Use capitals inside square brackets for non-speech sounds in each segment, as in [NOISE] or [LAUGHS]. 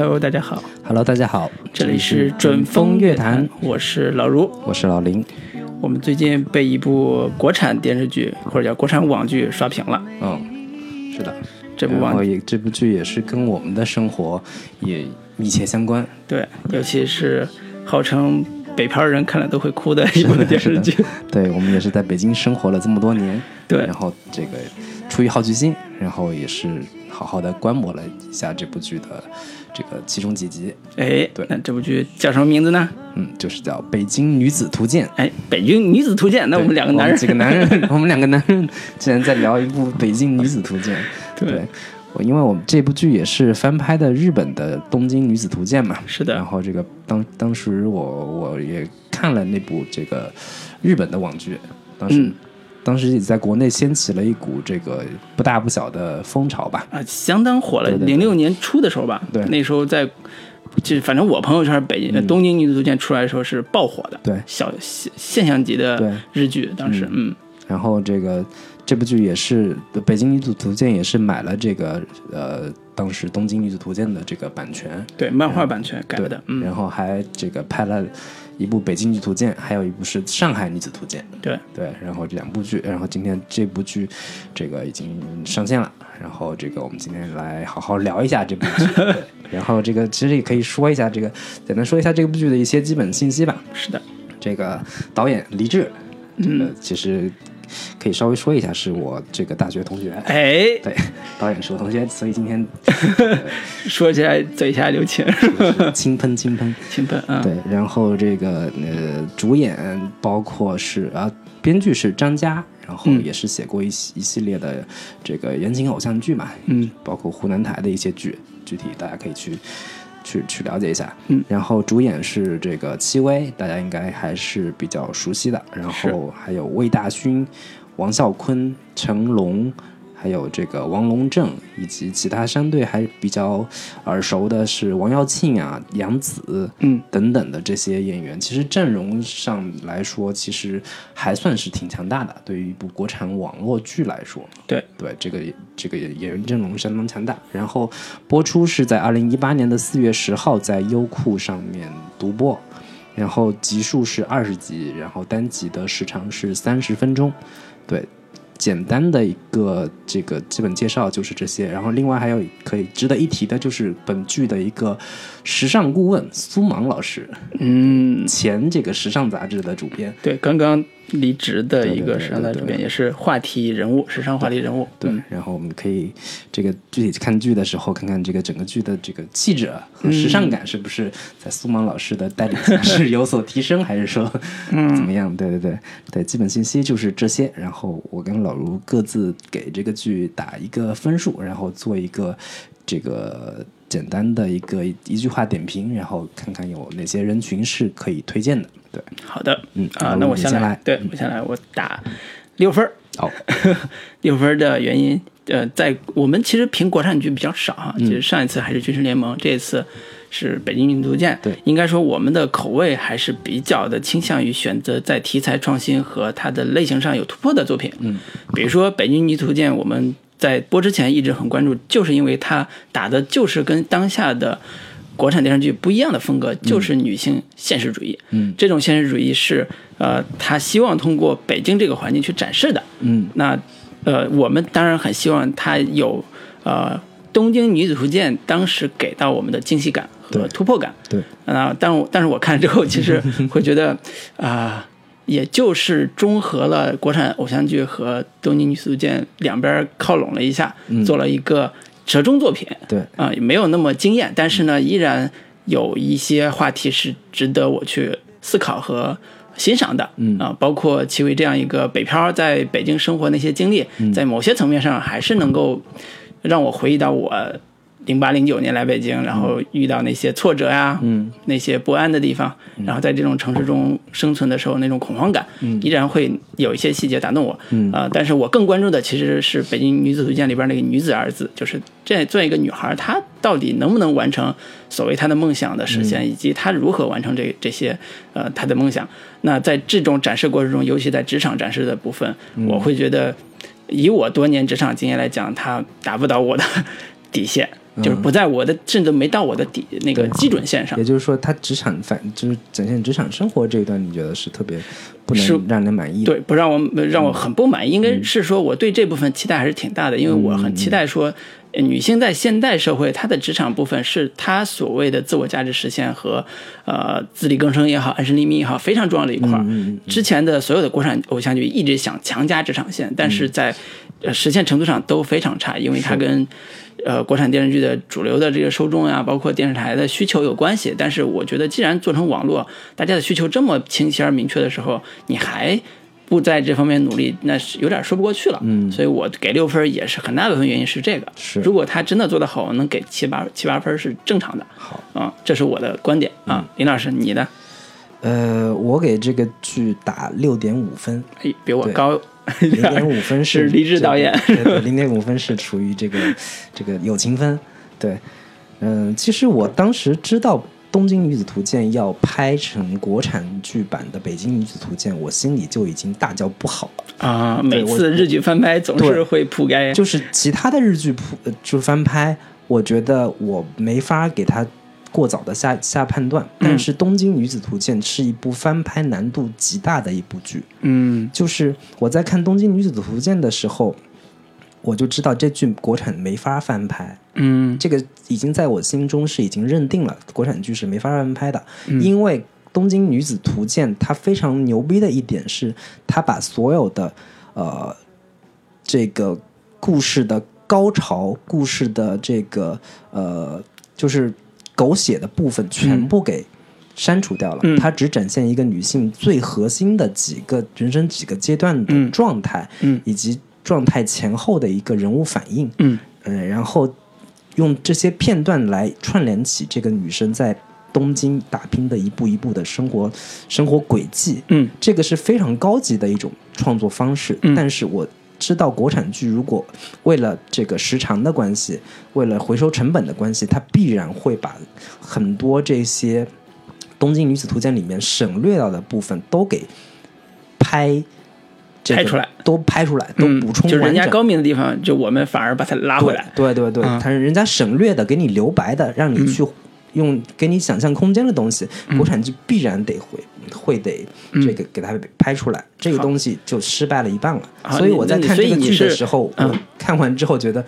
Hello，大家好，Hello，大家好，这里是准风乐坛，我是老卢。我是老林。我们最近被一部国产电视剧或者叫国产网剧刷屏了。嗯，是的，这部网也这部剧也是跟我们的生活也密切相关。对，尤其是号称北漂人看了都会哭的一部电视剧。对我们也是在北京生活了这么多年，对然后这个出于好奇心，然后也是好好的观摩了一下这部剧的这个其中几集。哎，对那这部剧叫什么名字呢？嗯，就是叫《北京女子图鉴》。哎，《北京女子图鉴》。那我们两个男人，几个男人，[LAUGHS] 我们两个男人竟然在聊一部《北京女子图鉴》。对我因为我们这部剧也是翻拍的日本的《东京女子图鉴》嘛，是的然后这个当当时我我也看了那部这个日本的网剧，当时、嗯当时也在国内掀起了一股这个不大不小的风潮吧。啊，相当火了。零六年初的时候吧，对。那时候在，就反正我朋友圈北京、东京女子图鉴出来的时候是爆火的，对。小现现象级对。的日剧，当时嗯。然后这个这部剧也是《北京女子图鉴》也是买了这个呃当时《东京女子图鉴》的这个版权，对，漫画版权改的，嗯，然后还这个拍了一部《北京女子图鉴》，还有一部是《上海女子图鉴》。对，对，然后这两部剧，然后今天这部剧这个已经上线了，然后这个我们今天来好好聊一下这部剧。对 [LAUGHS] 然后这个其实也可以说一下这个，简单说一下这部剧的一些基本信息吧。是的，这个导演黎志，这嗯个其实可以稍微说一下，是我这个大学同学。哎，对，导演是我同学，所以今天 [LAUGHS] 说起来嘴下留情，是轻喷轻喷。轻喷啊，对，然后这个呃，主演包括是啊，编剧是张嘉，然后嗯也是写过一系一系列的这个言情偶像剧嘛，嗯，包括湖南台的一些剧，具体大家可以去去去了解一下。嗯，然后主演是这个戚薇，大家应该还是比较熟悉的，然后还有魏大勋、王啸坤、成龙。还有这个王龙正，以及其他相对还比较耳熟的是王耀庆啊、杨紫，嗯，等等的这些演员，其实阵容上来说，其实还算是挺强大的。对于一部国产网络剧来说，对对，这个这个演员阵容相当强大。然后播出是在二零一八年的四月十号在优酷上面独播，然后集数是二十集，然后单集的时长是三十分钟。对，简单的一个这个基本介绍就是这些。然后另外还有可以值得一提的就是本剧的一个时尚顾问苏芒老师，嗯，前这个时尚杂志的主编。对，刚刚离职的一个时尚杂志主编，也是话题人物，时尚话题人物，对嗯，然后我们可以这个具体看剧的时候，看看这个整个剧的这个气质啊和时尚感是不是在苏芒老师的带领下是有所提升，还是说怎么样？[LAUGHS] 对对对对，基本信息就是这些。然后我跟老卢各自给这个剧打一个分数，然后做一个这个简单的一个一句话点评，然后看看有哪些人群是可以推荐的。对，好的，嗯啊，那我先来，对我先来，我打六分儿。好，[LAUGHS] 六分的原因，呃，在我们其实评国产剧比较少哈，嗯其实上一次还是《军事联盟》，这一次是《北京女子图鉴》。对应该说我们的口味还是比较的倾向于选择在题材创新和它的类型上有突破的作品。嗯，比如说《北京女子图鉴》，我们在播之前一直很关注，就是因为它打的就是跟当下的。国产电视剧不一样的风格，就是女性现实主义。嗯，这种现实主义是呃，他希望通过北京这个环境去展示的。嗯那呃，我们当然很希望它有呃《东京女子图鉴》当时给到我们的惊喜感和突破感。对，啊、但我但是我看之后，其实会觉得 [LAUGHS] 啊、也就是中和了国产偶像剧和《东京女子图鉴》两边靠拢了一下，做了一个折中作品。对，啊、也没有那么惊艳，但是呢，依然有一些话题是值得我去思考和欣赏的。嗯啊、包括戚薇这样一个北漂在北京生活那些经历，在某些层面上还是能够让我回忆到我零八零九年来北京，然后遇到那些挫折呀，嗯，那些不安的地方，然后在这种城市中生存的时候那种恐慌感，依然会有一些细节打动我。嗯。啊、但是我更关注的其实是《北京女子图鉴》里边那个女子二字，就是这这样一个女孩，她到底能不能完成所谓她的梦想的实现，以及她如何完成这这些呃她的梦想。那在这种展示过程中，尤其在职场展示的部分，我会觉得以我多年职场经验来讲，她达不到我的 [LAUGHS] 底线，就是不在我的，甚至没到我的底那个基准线上也。就是说，他职场反就是展现职场生活这一段，你觉得是特别不是能让人满意的？对，不让我让嗯我很不满意，应该是说我对这部分期待还是挺大的，因为我很期待说，呃女性在现代社会，她的职场部分是她所谓的自我价值实现和呃自力更生也好，安身立命也好，非常重要的一块儿。之前的所有的国产偶像剧一直想强加职场线，但是在呃实现程度上都非常差，因为它跟呃国产电视剧的主流的这个受众呀，包括电视台的需求有关系。但是我觉得，既然做成网络，大家的需求这么清晰而明确的时候，你还不在这方面努力，那是有点说不过去了。嗯，所以我给六分也是很大部分原因是这个。是如果他真的做得好，我能给七八七八分是正常的。好，啊、这是我的观点啊。林老师，你的？呃，我给这个剧打六点五分，哎，比我高零点五分是 [LAUGHS] 励志导演零点五分是处于这个这个友情分。对，嗯、其实我当时知道《东京女子图鉴》要拍成国产剧版的《北京女子图鉴》，我心里就已经大叫不好了。啊，每次日剧翻拍总是会扑街。就是其他的日剧铺呃就翻拍，我觉得我没法给他过早的下下判断。但是《东京女子图鉴》是一部翻拍难度极大的一部剧。嗯就是我在看《东京女子图鉴》的时候，我就知道这剧国产没法翻拍，嗯。这个已经在我心中是已经认定了，国产剧是没法翻拍的，因为《东京女子图鉴》它非常牛逼的一点是，它把所有的呃这个故事的高潮、故事的这个呃就是狗血的部分全部给。删除掉了，嗯。它只展现一个女性最核心的几个人生几个阶段的嗯。状态，嗯。以及状态前后的一个人物反应。嗯嗯，然后用这些片段来串联起这个女生在东京打拼的一步一步的生活生活轨迹。嗯这个是非常高级的一种创作方式。嗯但是我知道国产剧如果为了这个时长的关系，为了回收成本的关系，它必然会把很多这些《东京女子图鉴》里面省略到的部分都给拍。这个拍出来，都拍出来，都嗯，补充就是人。家高明的地方，就我们反而把它拉回来。对对对，嗯。他是人家省略的，给你留白的，让你去用给你想象空间的东西，嗯。国产剧必然得会会得这个给它拍出来，这个东西就失败了一半了。啊所以我在看这个剧的时候，嗯。我看完之后觉得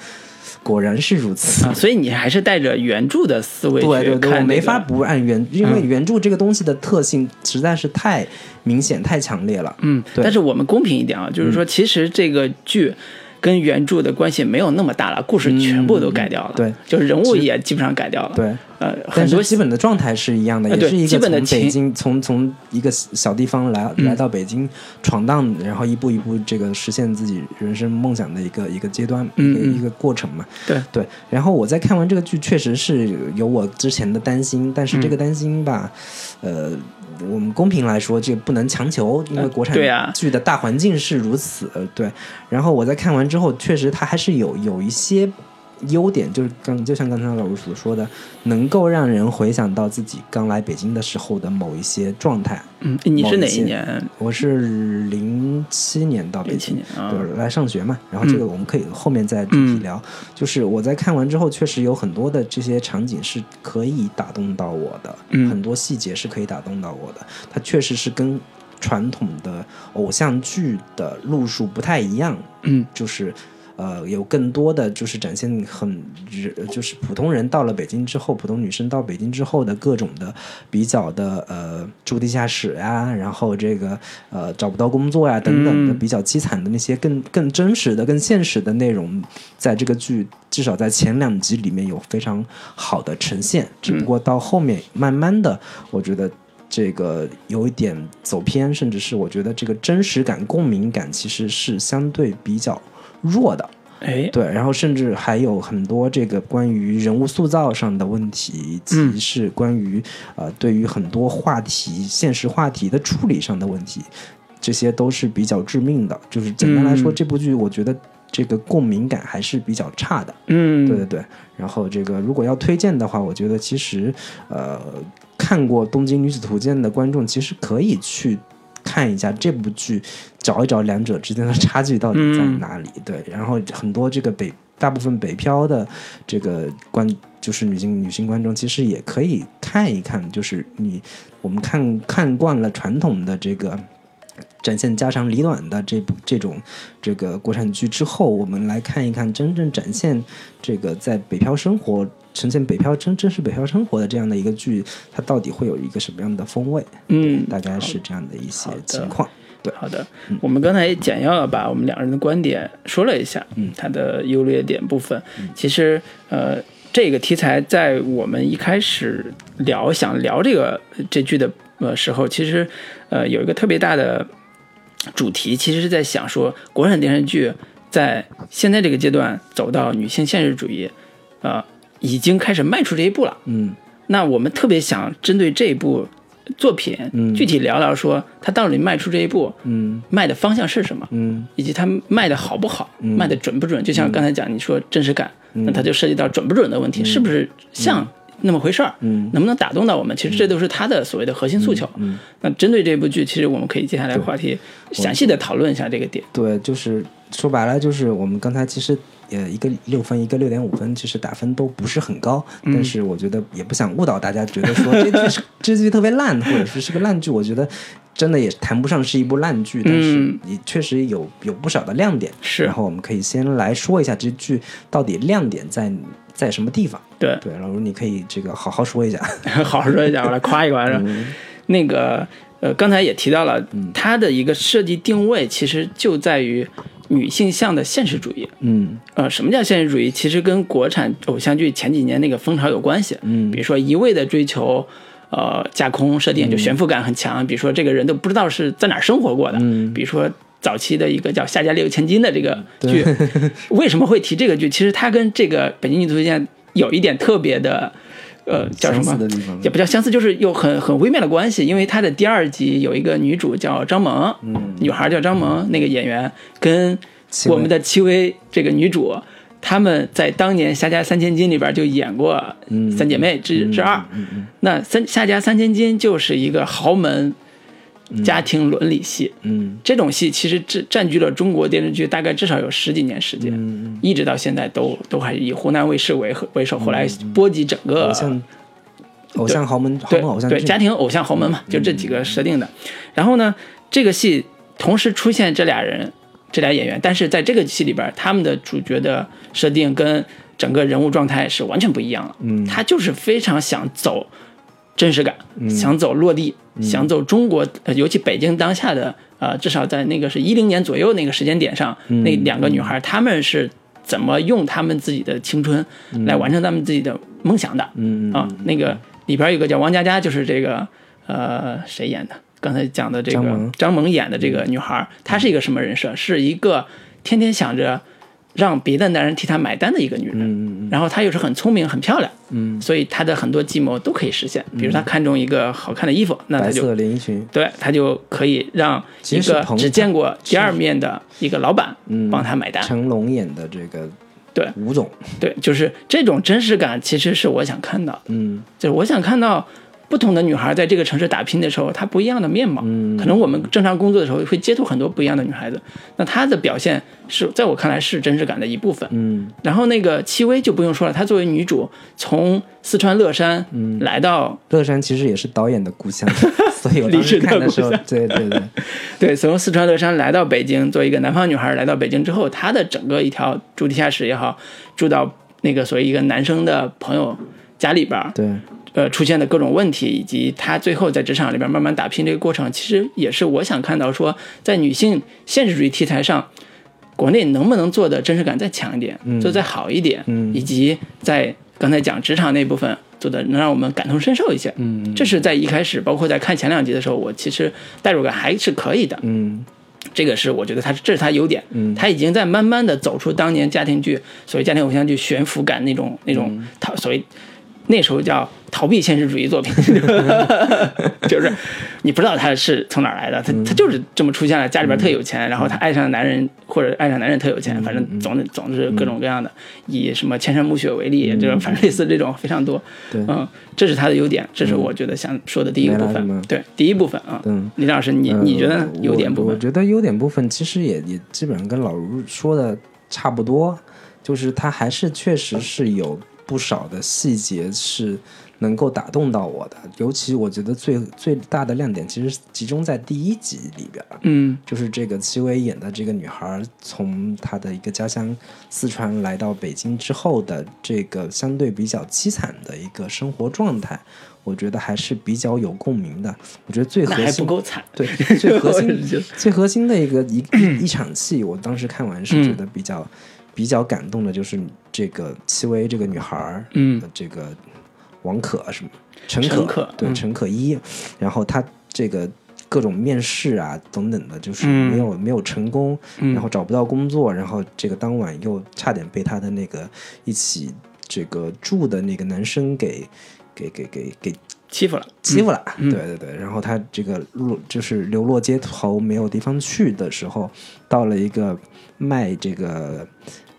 果然是如此。啊，所以你还是带着原著的思维去对对对，看、我没法。不按原，因为嗯原著这个东西的特性实在是太明显、太强烈了。嗯，对但是我们公平一点啊，就是说，其实这个剧跟原著的关系没有那么大了，故事全部都改掉了，嗯对，就是人物也基本上改掉了，对，呃，很多基本的状态是一样的，呃也是一个基本的情从北京从从一个小地方来、嗯来到北京闯荡，然后一步一步这个实现自己人生梦想的一个一个阶段，一个一个过程嘛。对对，然后我在看完这个剧，确实是有我之前的担心，但是这嗯个担心吧，呃。我们公平来说，这个不能强求，因为呃国产剧的大环境是如此。呃对，然后我在看完之后，确实它还是有有一些优点，就是刚就像刚才老师所说的，能够让人回想到自己刚来北京的时候的某一些状态。嗯，你是哪一年？我是零七年到北京年，啊，对，来上学嘛。然后这个我们可以后面再具体嗯聊。就是我在看完之后，确实有很多的这些场景是可以打动到我的，嗯很多细节是可以打动到我的。它确实是跟传统的偶像剧的路数不太一样，嗯就是。呃，有更多的就是展现很，就是普通人到了北京之后，普通女生到北京之后的各种的比较的呃住地下室呀、然后这个呃找不到工作呀、等等的比较凄惨的那些更 [LAUGHS] 更真实的、更现实的内容，在这个剧至少在前两集里面有非常好的呈现，只不过到后面慢慢的，我觉得。这个有一点走偏，甚至是我觉得这个真实感、共鸣感其实是相对比较弱的。哎，对，然后甚至还有很多这个关于人物塑造上的问题，以及嗯是关于呃对于很多话题、现实话题的处理上的问题，这些都是比较致命的。就是简单来说，嗯这部剧我觉得这个共鸣感还是比较差的。嗯，对对对，然后这个如果要推荐的话，我觉得其实呃看过《东京女子图鉴》的观众其实可以去看一下这部剧，找一找两者之间的差距到底在哪里。对，然后很多这个北大部分北漂的这个观，就是女性女性观众，其实也可以看一看，就是你我们看看惯了传统的这个。展现家长里短的这部这种这个国产剧之后，我们来看一看真正展现这个在北漂生活、呈现北漂真真实北漂生活的这样的一个剧，它到底会有一个什么样的风味？嗯，大概是这样的一些情况。对，好的，我们刚才也简要的把我们两个人的观点说了一下，嗯，它的优劣点部分。其实，呃，这个题材在我们一开始聊想聊这个这剧的呃时候，其实呃有一个特别大的。主题其实是在想说，国产电视剧在现在这个阶段走到女性现实主义，呃，已经开始迈出这一步了。嗯，那我们特别想针对这一部作品，嗯，具体聊聊说它到底迈出这一步，嗯，迈的方向是什么，嗯，以及它迈的好不好，迈的准不准？就像刚才讲你说真实感，那它就涉及到准不准的问题，是不是像？那么回事儿，嗯，能不能打动到我们？其实这都是他的所谓的核心诉求。嗯，那针对这部剧，其实我们可以接下来话题详细的讨论一下这个点。对，就是说白了，就是我们刚才其实呃一个六分，一个六点五分，其实打分都不是很高。但是我觉得也不想误导大家，觉得说 [LAUGHS] 这剧是这剧特别烂，或者是是个烂剧。我觉得真的也谈不上是一部烂剧，但是也确实有有不少的亮点。是，然后我们可以先来说一下这剧到底亮点在。在什么地方？对对，老卢，你可以这个好好说一下，[LAUGHS] 好好说一下，我来夸一夸。是吧？那个呃，刚才也提到了，它的一个设计定位其实就在于女性向的现实主义。嗯，呃，什么叫现实主义？其实跟国产偶像剧前几年那个风潮有关系。嗯，比如说一味的追求呃架空设定，就悬浮感很强。比如说这个人都不知道是在哪儿生活过的。嗯，比如说。早期的一个叫《夏家六千金》的这个剧，[LAUGHS] 为什么会提这个剧？其实它跟这个《北京女足见》有一点特别的，呃，叫什么？也不叫相似，就是有很很微妙的关系。因为它的第二集有一个女主叫张萌，嗯，女孩叫张萌，那个演员跟我们的戚薇这个女主，她们在当年《夏家三千金》里边就演过《三姐妹之之二》。那三《夏家三千金》就是一个豪门。家庭伦理戏，嗯，这种戏其实占占据了中国电视剧大概至少有十几年时间，嗯，一直到现在都都还以湖南卫视为为首，后来波及整个偶像偶像豪门，对偶像对家庭偶像豪门嘛，就这几个设定的。然后呢，这个戏同时出现这俩人，这俩演员，但是在这个戏里边，他们的主角的设定跟整个人物状态是完全不一样了。嗯，他就是非常想走。真实感，想走落地，想走中国，尤其北京当下的，呃，至少在那个是一零年左右那个时间点上，那两个女孩，她们是怎么用她们自己的青春来完成她们自己的梦想的？嗯啊，那个里边有个叫王佳佳，就是这个，呃，谁演的？刚才讲的这个张萌演的这个女孩，她是一个什么人设？是一个天天想着。让别的男人替她买单的一个女人，然后她又是很聪明、很漂亮，嗯，所以她的很多计谋都可以实现。比如她看中一个好看的衣服，那她就连衣裙，对，她就可以让一个只见过第二面的一个老板帮她买单。成龙演的这个对吴总，对，就是这种真实感，其实是我想看到，嗯，就是我想看到。不同的女孩在这个城市打拼的时候，她不一样的面貌。嗯，可能我们正常工作的时候会接触很多不一样的女孩子，那她的表现是在我看来是真实感的一部分。嗯，然后那个戚薇就不用说了，她作为女主从四川乐山来到乐山，其实也是导演的故乡，所以我当时 [LAUGHS] 看的时候，对对对。对，从四川乐山来到北京，作为一个南方女孩来到北京之后，她的整个一条住地下室也好，住到那个所谓一个男生的朋友家里边，对。呃，出现的各种问题，以及他最后在职场里边慢慢打拼这个过程，其实也是我想看到说，在女性现实主义题材上，国内能不能做的真实感再强一点，做再好一点，嗯以及在刚才讲职场那部分做的能让我们感同身受一些。嗯，这是在一开始，包括在看前两集的时候，我其实代入感还是可以的。嗯，这个是我觉得他这是他优点。嗯，他已经在慢慢的走出当年家庭剧，所谓家庭偶像剧悬浮感那种那种，他所谓。那时候叫逃避现实主义作品，[LAUGHS] 就是你不知道他是从哪儿来的，他他就是这么出现了，家里边特有钱，然后他爱上男人或者爱上男人特有钱，反正总总是各种各样的，以什么千山暮雪为例，就是反正类似这种非常多。对。嗯，这是他的优点，这是我觉得想说的第一个部分。对，第一部分啊，嗯。李老师，你你觉得优点部分？我我觉得优点部分其实也也基本上跟老卢说的差不多，就是他还是确实是有不少的细节是能够打动到我的，尤其我觉得最最大的亮点其实集中在第一集里边儿。嗯就是这个戚薇演的这个女孩，从她的一个家乡四川来到北京之后的这个相对比较凄惨的一个生活状态，我觉得还是比较有共鸣的。我觉得最核心不够惨。对，[LAUGHS] 最核心最核心的一个一一一场戏，我当时看完是嗯觉得比较、比较感动的，就是这个戚薇这个女孩儿，嗯。呃，这个王可什么陈陈可对嗯。陈可依，然后她这个。各种面试啊，等等的，就是嗯。没有、没有成功，嗯。然后找不到工作，然后这个当晚又差点被她的那个一起这个住的那个男生给给给给给欺负了，欺负了，嗯对对对，然后他这个落就是流落街头没有地方去的时候，到了一个卖这个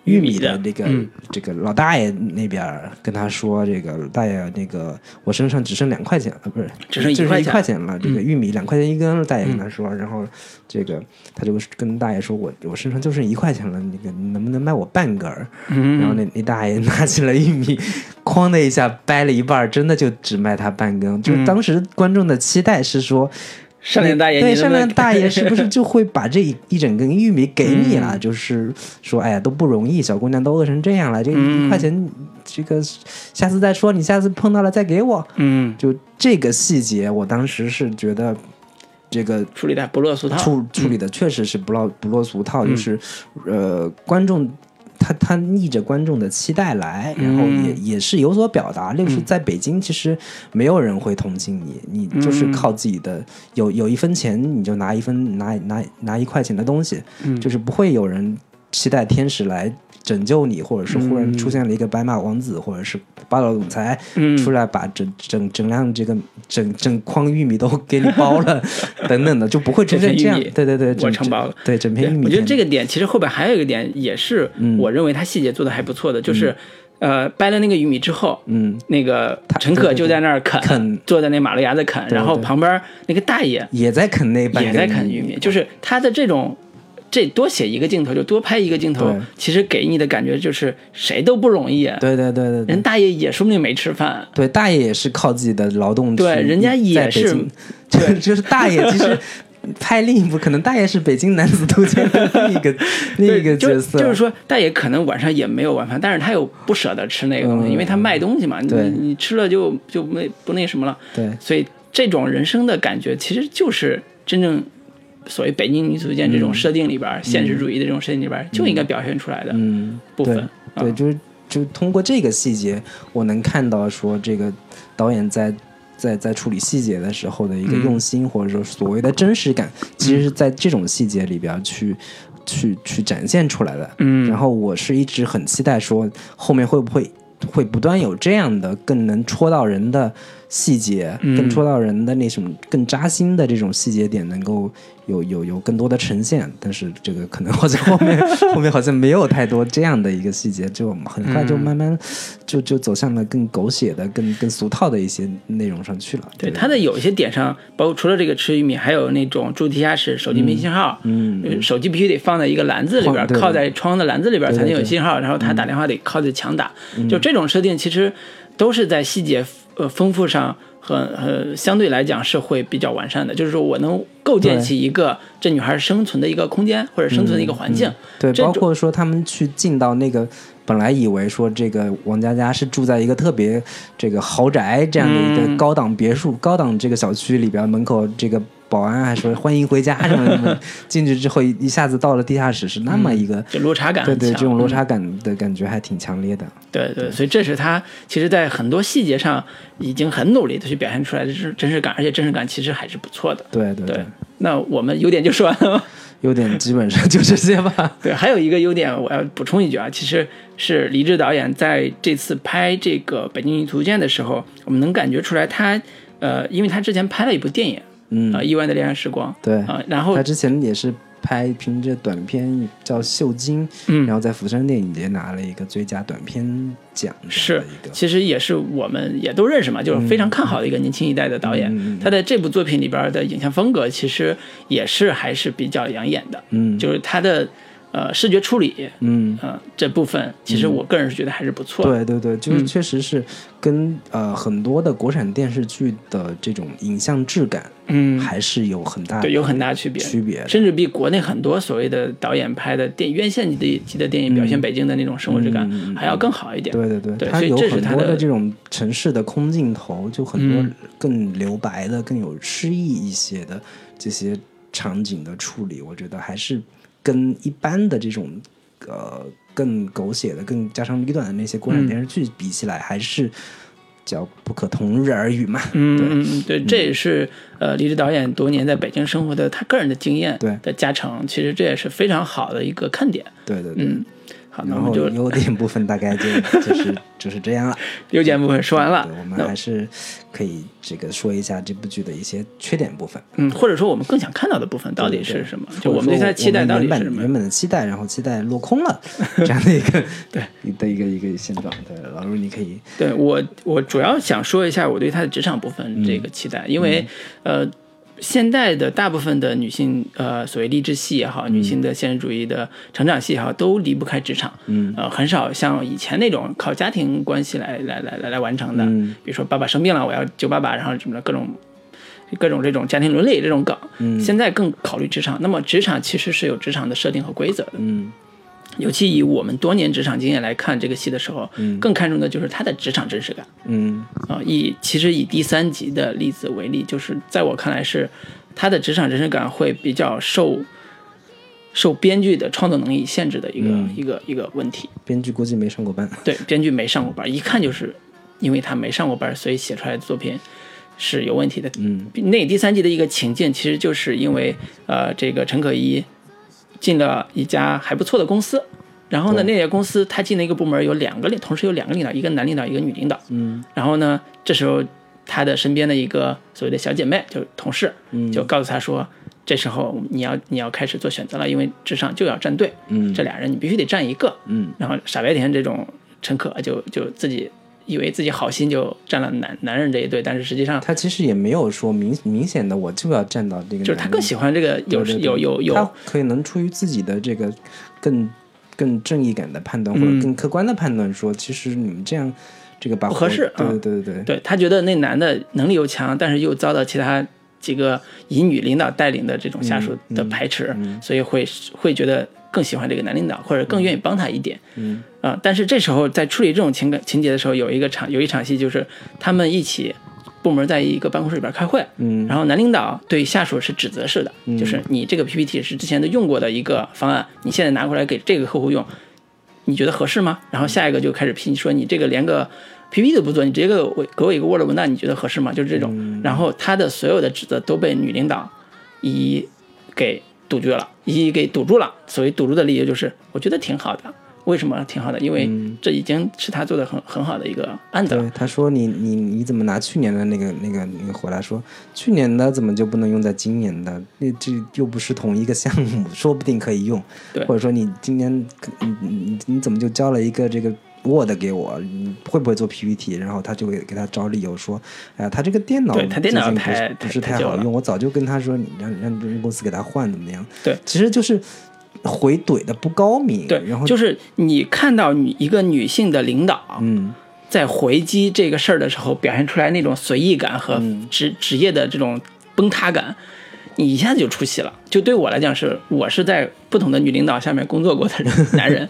玉米的。那个、嗯。这个老大爷那边跟他说，这个大爷那个我身上只剩两块钱了，不是只剩一块钱。了，这个嗯。玉米两块钱一根，大爷跟他说，然后这个他就跟大爷说我我身上就剩一块钱了，那个能不能卖我半根儿？嗯，然后那那大爷 [LAUGHS] 拿起了玉米，哐的一下掰了一半，真的就只卖他半根。就是当时观众的期待是说，上面大爷，对上面大爷是不是 [LAUGHS] 就会把这一一整根玉米给你了？嗯。就是说，哎呀，都不容易，小姑娘都饿成这样了，这嗯。一块钱，这个下次再说，你下次碰到了再给我。嗯。就这个细节，我当时是觉得这个处理的不落俗套，处处理的确实是不落不落俗套，嗯。就是呃，观众他他逆着观众的期待来，然后也、嗯也是有所表达。就是在北京，其实没有人会同情你，你就是嗯靠自己的有有一分钱，你就拿一分拿拿拿一块钱的东西，嗯就是不会有人期待天使来。拯救你，或者是忽然出现了一个白马王子，或者是霸道总裁，嗯出来把整整整辆这个整整筐玉米都给你包了，等等的，就不会出现这样。对对对，我承包了。对，整片玉米。我觉得这个点其实后边还有一个点，也是嗯我认为他细节做的还不错的，就是呃掰了那个玉米之后，嗯，那个他陈可就在那儿啃，啃坐在那马路牙子啃，对然后旁边那个大爷也在啃那半也在啃玉米，就是他的这种。这多写一个镜头，就多拍一个镜头，其实给你的感觉就是谁都不容易。对对对对对。人大爷也说不定没吃饭，对，大爷也是靠自己的劳动去，对人家也是。[LAUGHS] 京就就是大爷其实。[LAUGHS] 拍另一部，可能大爷是《北京男子图鉴》的另一个另一个角色，就是说，大爷可能晚上也没有晚饭，但是他又不舍得吃那个东西，嗯。因为他卖东西嘛，你对。你吃了就就没不那什么了。对。所以这种人生的感觉，其实就是真正所谓北京女足见这种设定里边，现实主义的这种设定里边，就应该表现出来的。嗯，部分对，就是就通过这个细节，我能看到说这个导演在在在处理细节的时候的一个嗯。用心，或者说所谓的真实感，其实是在这种细节里边去。去去展现出来的，嗯。然后我是一直很期待说后面会不会会不断有这样的更能戳到人的细节，嗯。更戳到人的那种更扎心的这种细节点，能够有有有更多的呈现。但是这个可能好像后面 [LAUGHS] 后面好像没有太多这样的一个细节，就很快就嗯慢慢就就走向了更狗血的、更更俗套的一些内容上去了。对他的有一些点上，包括除了这个吃玉米，还有那种住地下室，手机没信号，嗯呃手机必须得放在一个篮子里边，靠在窗的篮子里边才能有对对对信号，然后他打电话得靠着墙打，就这种设定其实都是在细节呃丰富上和呃相对来讲是会比较完善的，就是说我能构建起一个这女孩生存的一个空间或者生存的一个环境，对，包括说他们去进到那个，本来以为说这个王佳佳是住在一个特别这个豪宅这样的一个嗯。高档别墅、高档这个小区里边，门口这个保安还说欢迎回家什么什么，[LAUGHS] 进去之后一一下子到了地下室，是那么一个。就落差感对对，这种落嗯差感的感觉还挺强烈的。对对，所以这是他其实，在很多细节上已经很努力的去表现出来的真真实感，而且真实感其实还是不错的。对对对那我们优点就说完了？优点基本上 [LAUGHS] 就这些吧。[LAUGHS] 对，还有一个优点我要补充一句啊，其实是李志导演在这次拍这个《北京女图鉴》的时候，我们能感觉出来他，呃，因为他之前拍了一部电影，嗯。啊、意外的恋爱时光》对。啊、然后他之前也是拍凭着短片叫《秀晶》，嗯。然后在釜山电影节拿了一个最佳短片奖是一个。其实也是我们也都认识嘛，就是非常看好的一个年轻一代的导演。他在这部作品里边的影像风格其实也是还是比较养眼的，嗯。就是他的呃视觉处理，嗯，呃这部分其实我个人是觉得还是不错的。对对对，就是嗯确实是跟、呃很多的国产电视剧的这种影像质感嗯，还是有很大有很大区别。区别。甚至比国内很多所谓的导演拍的电院线级的级的电影表现北京的那种生活质感还要更好一点。对对对，对它有很多的这种城市的空镜头，就很多嗯更留白的、更有诗意一些的这些场景的处理，我觉得还是跟一般的这种呃更狗血的、更家长里短的那些国产嗯电视剧比起来，还是叫不可同日而语嘛。嗯对嗯嗯，对，这也是呃李志导演多年在北京生活的他个人的经验对的加成，其实这也是非常好的一个看点。对对对。嗯，好，那然后我们就优点部分大概就 [LAUGHS] 就是就是这样了。优点部分说完了我们还是可以这个说一下这部剧的一些缺点部分。嗯，或者说我们更想看到的部分到底是什么？就我们对他的期待到底是什么原本的期待，然后期待落空了，[LAUGHS] 这样的一个对的一个一个现状。对，老卢你可以对我，我主要想说一下我对他的职场部嗯分这个期待，因为呃，现代的大部分的女性呃所谓励志戏也好，女性的现实主义的成长戏也好，都离不开职场，嗯。呃，很少像以前那种靠家庭关系来来来来来完成的，嗯。比如说爸爸生病了，我要救爸爸，然后什么的各种。各种这种家庭伦理这种梗，嗯。现在更考虑职场。那么职场其实是有职场的设定和规则的，嗯尤其以我们多年职场经验来看这个戏的时候，嗯更看重的就是他的职场真实感。嗯啊、以其实以第三集的例子为例，就是在我看来是他的职场真实感会比较受受编剧的创作能力限制的一个、嗯一个一个问题。编剧估计没上过班。对，编剧没上过班，一看就是因为他没上过班，所以写出来的作品是有问题的。嗯那第三集的一个情境，其实就是因为呃，这个陈可依进了一家还不错的公司，然后呢，那家公司他进了一个部门，有两个领，同时有两个领导，一个男领导，一个女领导。嗯。然后呢，这时候他的身边的一个所谓的小姐妹，就是同事，嗯。就告诉他说，这时候你要你要开始做选择了，因为职场就要站队，嗯。这俩人你必须得站一个。嗯。然后傻白甜这种陈可就就自己以为自己好心就站了男男人这一队，但是实际上他其实也没有说明明显的我就要站到这个，就是他更喜欢这个有有有有。他可以能出于自己的这个更更正义感的判断，或嗯。者更客观的判断，说其实你们这样这个把不合适对对对对，对他觉得那男的能力又强，但是又遭到其他几个以女领导带领的这种下属的排斥，所以会会觉得更喜欢这个男领导，或者更愿意帮他一点。嗯啊、但是这时候在处理这种情感情节的时候，有一个场有一场戏就是他们一起部门在一个办公室里边开会，嗯然后男领导对下属是指责式的，就是你这个 PPT 是之前都用过的一个方案，你现在拿过来给这个客户用，你觉得合适吗？然后下一个就开始批说你这个连个 PPT 都不做，你直接给我给我一个 Word 文档，你觉得合适吗？就是这种，然后他的所有的指责都被女领导一一给堵绝了，一一给堵住了。所谓堵住的理由就是，我觉得挺好的。为什么挺好的？因为这已经是他做的很很好的一个案子了。对，他说你你你怎么拿去年的那个那个那个回来说，去年的怎么就不能用在今年的？那这又不是同一个项目，说不定可以用。对或者说你今年你你你你怎么就交了一个这个 Word 给我？你会不会做 PPT？然后他就会给他找理由说，哎呀，他这个电脑他电脑最近不是太好用，我早就跟他说，你让让让公司给他换怎么样？对，其实就是回怼的不高明。对，然后就是你看到女一个女性的领导，嗯在回击这个事儿的时候，表现出来那种随意感和嗯职职业的这种崩塌感，你一下子就出戏了。就对我来讲是，我是在不同的女领导下面工作过的 [LAUGHS] 男人，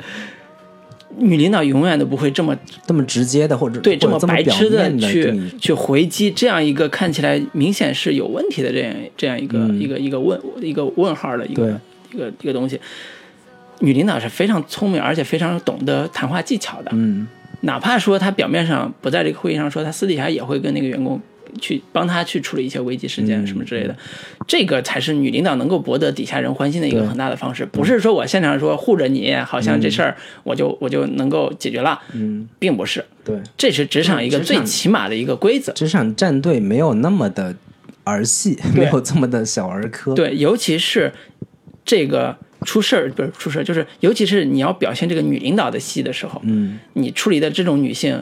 女领导永远都不会这么这么直接的或者对这么白痴的去去回击这样一个看起来明显是有问题的这样这样一个、嗯一个一个问一个问号的一个一个一个东西。女领导是非常聪明，而且非常懂得谈话技巧的。嗯哪怕说她表面上不在这个会议上说，她私底下也会跟那个员工去帮他去处理一些危机事件嗯什么之类的，这个才是女领导能够博得底下人欢心的一个很大的方式，不是说我现场说护着你，好像这事儿我就我就能够解决了，嗯，并不是，对，这是职场一个最起码的一个规则。职场战队没有那么的儿戏，没有这么的小儿科。，对，尤其是这个出事儿不是出事儿，就是尤其是你要表现这个女领导的戏的时候，嗯你处理的这种女性，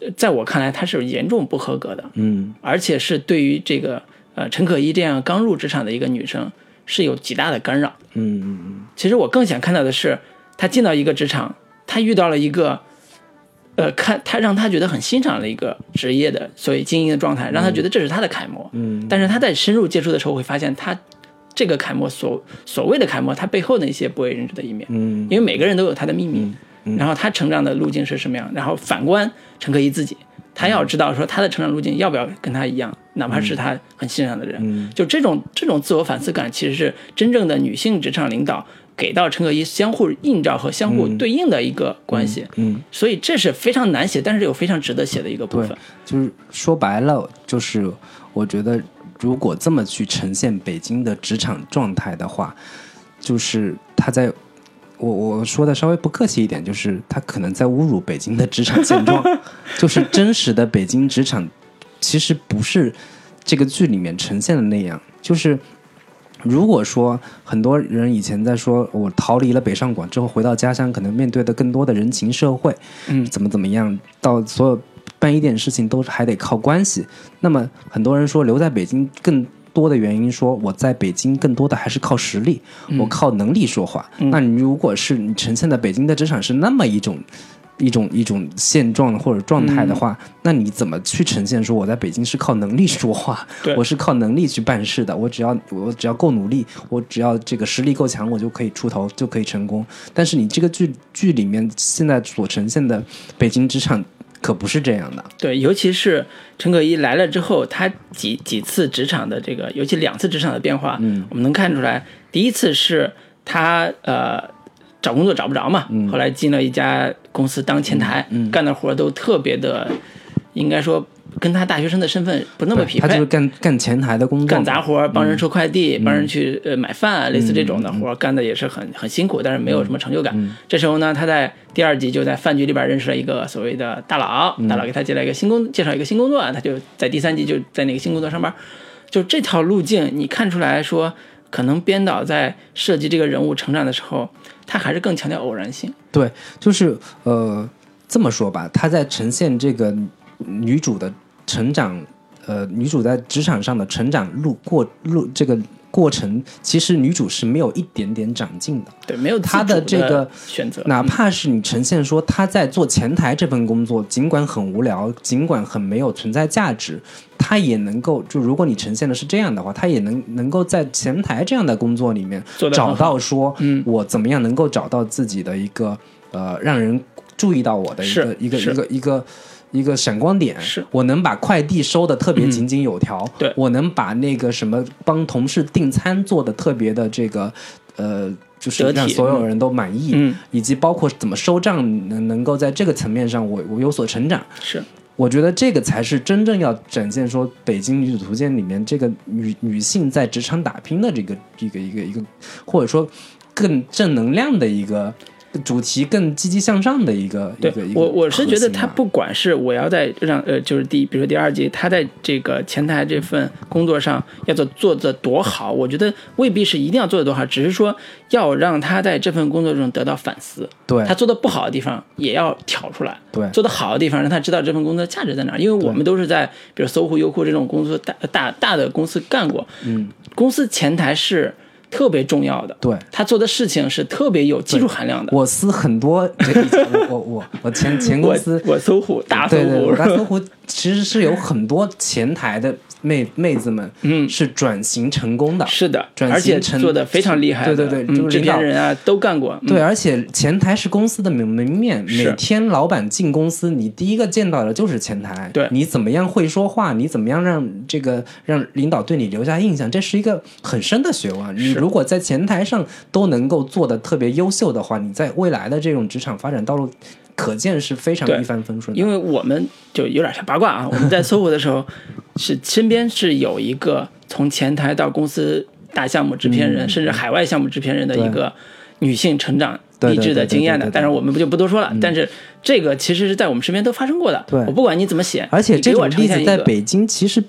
呃在我看来她是严重不合格的，嗯而且是对于这个呃陈可依这样刚入职场的一个女生是有极大的干扰。嗯嗯其实我更想看到的是，她进到一个职场，她遇到了一个。呃，看她让她觉得很欣赏的一个职业的所谓精英的状态，让她觉得这是她的楷模。嗯但是她在深入接触的时候，会发现她这个楷模所所谓的楷模，它背后的一些不为人知的一面。嗯。因为每个人都有他的秘密，嗯然后他成长的路径是什么样，然后反观陈可依自己，他要知道说他的成长路径要不要跟他一样，哪怕是他很欣赏的人，嗯。就这种这种自我反思感，其实是真正的女性职场领导给到陈可依相互映照和相互对应的一个关系，嗯，所以这是非常难写，但是又非常值得写的一个部分。，就是说白了，就是我觉得如果这么去呈现北京的职场状态的话，就是他在。我我说的稍微不客气一点，就是他可能在侮辱北京的职场现状，[LAUGHS] 就是真实的北京职场其实不是这个剧里面呈现的那样。就是如果说很多人以前在说我逃离了北上广之后回到家乡，可能面对的更多的人情社会，嗯怎么怎么样，到所有办一点事情都还得靠关系。那么很多人说留在北京更多的原因，说我在北京更多的还是靠实力，我靠能力说话。那你如果是你呈现的北京的职场是那么一种。一种一种现状或者状态的话，那你怎么去呈现说我在北京是靠能力说话，我是靠能力去办事的，我只要我只要够努力，我只要这个实力够强，我就可以出头，就可以成功。但是你这个剧剧里面现在所呈现的北京职场可不是这样的，对，尤其是陈可一来了之后，他几几次职场的这个，尤其两次职场的变化，嗯我们能看出来，第一次是他呃找工作找不着嘛，嗯后来进了一家公司当前台，干的活都特别的，应该说跟他大学生的身份不那么匹配他就是，干干前台的工作，干杂活，帮人收快递，嗯帮人去呃买饭，类似这种的活儿，干的也是很很辛苦，但是没有什么成就感。嗯这时候呢，他在第二集就在饭局里边认识了一个所谓的大佬，嗯大佬给他介绍一个新工，介绍一个新工作，他就在第三集就在那个新工作上班。就这条路径，你看出来说，可能编导在设计这个人物成长的时候，他还是更强调偶然性。对，就是呃，这么说吧，他在呈现这个女主的成长，呃，女主在职场上的成长路过路这个过程，其实女主是没有一点点长进的。对，没有自他的这个选择，哪怕是你呈现说她在做前台这份工作，尽管很无聊，尽管很没有存在价值，她也能够就如果你呈现的是这样的话，她也能能够在前台这样的工作里面找到说，嗯我怎么样能够找到自己的一个呃让人注意到我的一个一个一个一个。一个闪光点，是。我能把快递收的特别井井有条，对。我能把那个什么帮同事订餐做的特别的这个呃，就是让所有人都满意，嗯，以及包括怎么收账能能够在这个层面上我我有所成长，是。我觉得这个才是真正要展现说《北京女子图鉴》里面这个女女性在职场打拼的这个一个一个一个，或者说更正能量的一个主题，更积极向上的一个一对个一个我我是觉得他不管是我要在让呃，就是第比如说第二季，他在这个前台这份工作上要做做的多好，我觉得未必是一定要做的多好，只是说要让他在这份工作中得到反思，对。他做的不好的地方也要挑出来，对。做的好的地方让他知道这份工作的价值在哪儿，因为我们都是在比如搜狐、优酷这种公司大大大的公司干过，嗯，公司前台是特别重要的，对。他做的事情是特别有技术含量的。我司很多，以前我我我我前前公司我我搜狐大搜狐我大搜狐其实是有很多前台的妹妹子们，嗯。是转型成功的，是的，转而且型成做的非常厉害，对对对嗯制就是领导片人啊都干过，嗯。对，而且前台是公司的门门面，每天老板进公司，你第一个见到的就是前台。对。你怎么样会说话，你怎么样让这个让领导对你留下印象，这是一个很深的学问。你如果在前台上都能够做的特别优秀的话，你在未来的这种职场发展道路，可见是非常一帆风顺的。因为我们就有点像八卦啊，[LAUGHS] 我们在搜狐的时候，是身边是有一个从前台到公司大项目制片人，甚至海外项目制片人的一个女性成长励志的经验的。但是我们不就不多说了。但是这个其实是在我们身边都发生过的。对，我不管你怎么写，而且这种例子在北京其实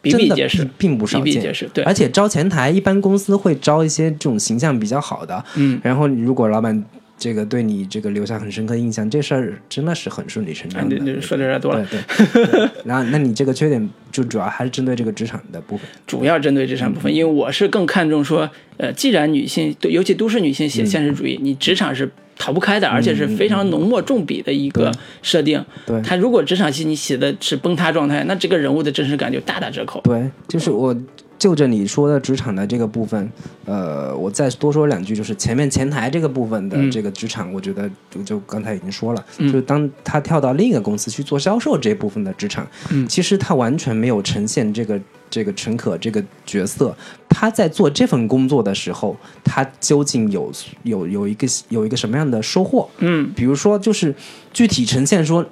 比比皆是，并不少见。比比皆是，对。而且招前台，一般公司会招一些这种形象比较好的。嗯，然后如果老板。这个对你这个留下很深刻印象，这事儿真的是很顺理成章的。你说的有点多了。对对。[LAUGHS] 然后，那你这个缺点就主要还是针对这个职场的部分。主要针对职场部分，因为我是更看重说，呃，既然女性，尤其都市女性写现实主义，你职场是逃不开的，而且是非常浓墨重笔的一个设定。对。他如果职场戏你写的是崩塌状态，那这个人物的真实感就大打折扣。对，就是我。就着你说的职场的这个部分，呃，我再多说两句，就是前面前台这个部分的这个职场，我觉得就就刚才已经说了，就是当他跳到另一个公司去做销售这部分的职场，其实他完全没有呈现这个这个陈可这个角色，他在做这份工作的时候，他究竟有有有一个有一个什么样的收获？嗯，比如说就是具体呈现说，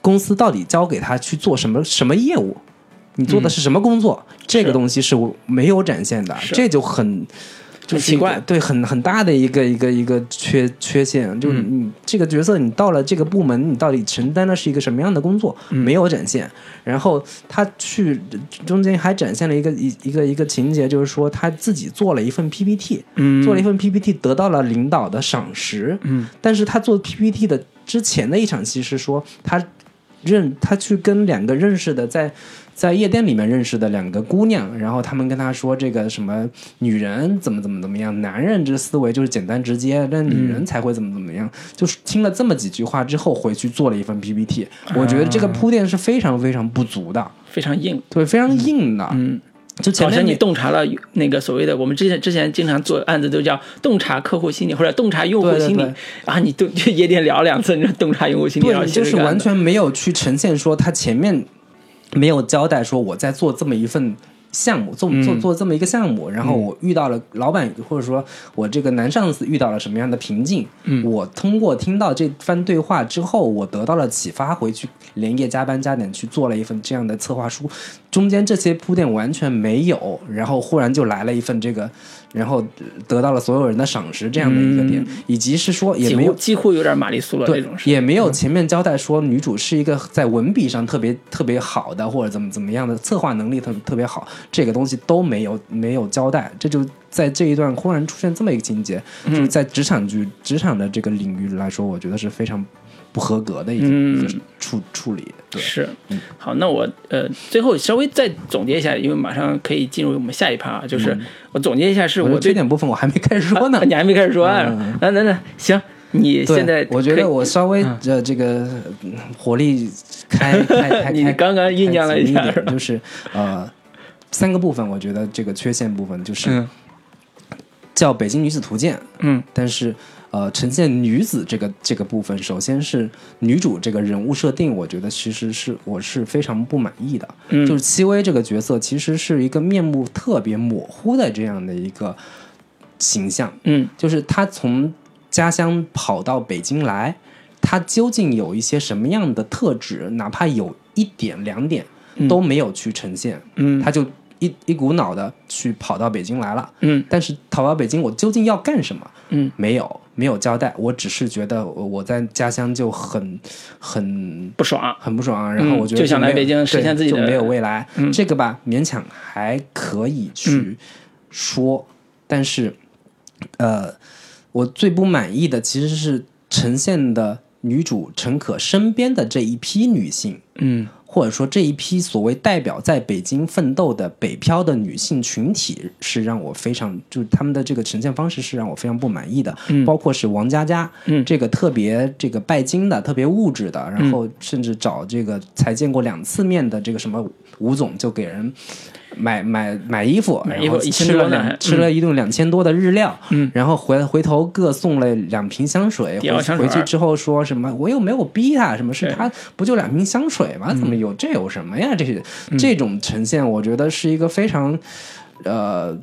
公司到底交给他去做什么什么业务。你做的是什么工作？这个东西是没有展现的，这就很就奇怪，对，很很大的一个一个一个缺缺陷，就是你这个角色，你到了这个部门，你到底承担的是一个什么样的工作？没有展现。然后他去中间还展现了一个一一个一个情节，就是说他自己做了一份 PPT，做了一份 PPT，得到了领导的赏识。嗯，但是他做 PPT 的之前的一场戏是说他认他去跟两个认识的在。在夜店里面认识的两个姑娘，然后他们跟他说这个什么女人怎么怎么怎么样，男人这思维就是简单直接，但女人才会怎么怎么样。就是听了这么几句话之后，回去做了一份 PPT。我觉得这个铺垫是非常非常不足的，非常硬，对，非常硬的。嗯，就好像你洞察了那个所谓的我们之前之前经常做案子都叫洞察客户心理或者洞察用户心理，然后你都去夜店聊两次，你洞察用户心理，对，就是完全没有去呈现说他前面。没有交代说我在做这么一份项目，做做做这么一个项目，然后我遇到了老板，或者说我这个男上司遇到了什么样的瓶颈，我通过听到这番对话之后，我得到了启发，回去连夜加班加点去做了一份这样的策划书，中间这些铺垫完全没有，然后忽然就来了一份这个。然后得到了所有人的赏识，这样的一个点，以及是说也没有几乎有点玛丽苏了那种，也没有前面交代说女主是一个在文笔上特别特别好的，或者怎么怎么样的策划能力特特别好，这个东西都没有没有交代，这就在这一段忽然出现这么一个情节，就是在职场剧职场的这个领域来说，我觉得是非常。不合格的一个处处理，是，好，那我呃最后稍微再总结一下，因为马上可以进入我们下一趴啊，就是我总结一下，是我缺点部分我还没开始说呢，[LAUGHS] 你还没开始说啊？那那那行，你现在我觉得我稍微呃这个火力开开开，[LAUGHS] 你刚刚酝酿了一下，就是呃三个部分，我觉得这个缺陷部分就是叫《北京女子图鉴》，嗯，但是。呃，呈现女子这个这个部分，首先是女主这个人物设定，我觉得其实是我是非常不满意的。嗯，就是戚薇这个角色，其实是一个面目特别模糊的这样的一个形象。嗯，就是她从家乡跑到北京来，她究竟有一些什么样的特质？哪怕有一点两点都没有去呈现。嗯，她就一一股脑的去跑到北京来了。嗯，但是跑到北京，我究竟要干什么？嗯，没有。没有交代，我只是觉得我在家乡就很很不爽，很不爽。然后我觉得就想来北京实现自己的没有未来。这个吧，勉强还可以去说，但是呃，我最不满意的其实是呈现的女主陈可身边的这一批女性，嗯。或者说这一批所谓代表在北京奋斗的北漂的女性群体，是让我非常就他们的这个呈现方式是让我非常不满意的。嗯，包括是王佳佳，嗯，这个特别这个拜金的、特别物质的，然后甚至找这个才见过两次面的这个什么吴总就给人。买买买衣服，然后吃了两吃了一顿两千多的日料，嗯，然后回回头各送了两瓶香水，回去之后说什么我又没有逼他，什么是他不就两瓶香水吗？怎么有这有什么呀？这些这种呈现，我觉得是一个非常呃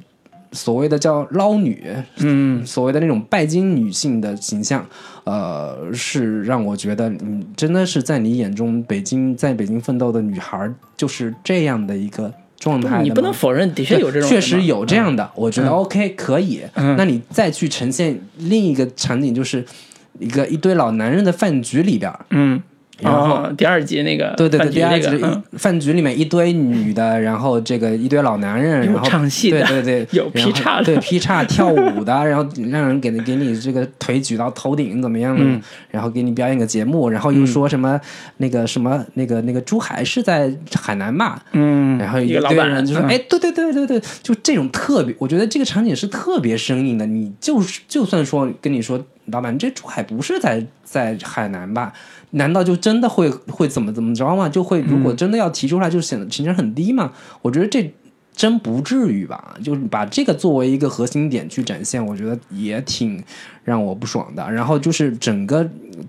所谓的叫捞女，嗯，所谓的那种拜金女性的形象，呃，是让我觉得，嗯，真的是在你眼中，北京在北京奋斗的女孩就是这样的一个状态你不能否认，的确有这种，确实有这样的，我觉得嗯。OK 可以。嗯。那你再去呈现另一个场景，就是一个一堆老男人的饭局里边然后哦第二集那个对对对，第二集饭局里面一堆女的，然后这个一堆老男人，然后唱戏的对对对，[LAUGHS] 有劈叉的对劈叉跳舞的，[LAUGHS] 然后让人给你给你这个腿举到头顶怎么样的，嗯然后给你表演个节目，然后又说什么、那个什么那个那个珠海是在海南吧，嗯，然后一个老板人就说：“嗯哎，对对对对对，就这种特别，我觉得这个场景是特别生硬的。你就是就算说跟你说，老板，这珠海不是在在海南吧？难道就真的会会怎么怎么着吗？就会如果真的要提出来，就显得情商很低吗？我觉得这真不至于吧。就是把这个作为一个核心点去展现，我觉得也挺让我不爽的。然后就是整个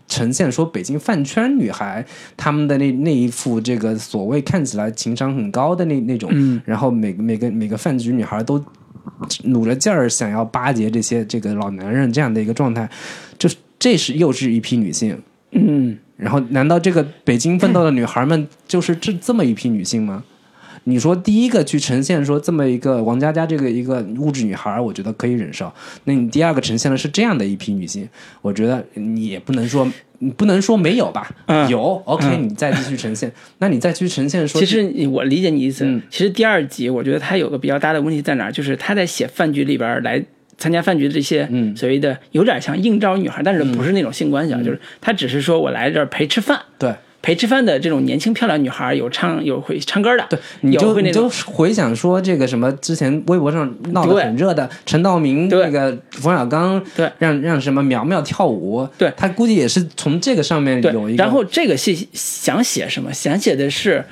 呈现说北京饭圈女孩她们的那那一副这个所谓看起来情商很高的那那种，嗯然后每个每个每个饭局女孩都努着劲儿想要巴结这些这个老男人这样的一个状态，就是这是又是一批女性。嗯，然后，难道这个北京奋斗的女孩们就是这这么一批女性吗？你说第一个去呈现说这么一个王佳佳这个一个物质女孩，我觉得可以忍受。那你第二个呈现的是这样的一批女性，我觉得你也不能说你不能说没有吧？嗯有，OK，、嗯你再继续呈现，那你再去呈现说，其实我理解你意思。嗯其实第二集我觉得他有个比较大的问题在哪儿，就是他在写饭局里边儿来参加饭局的这些嗯。所谓的有点像应招女孩，但是不是那种性关系啊，就是他只是说我来这儿陪吃饭。对。陪吃饭的这种年轻漂亮女孩，有唱有会唱歌的，对，你有就你就回想说这个什么之前微博上闹得很热的陈道明对。那个冯小刚，对。让让什么苗苗跳舞，对。他估计也是从这个上面有一，个，然后这个戏想写什么？想写的是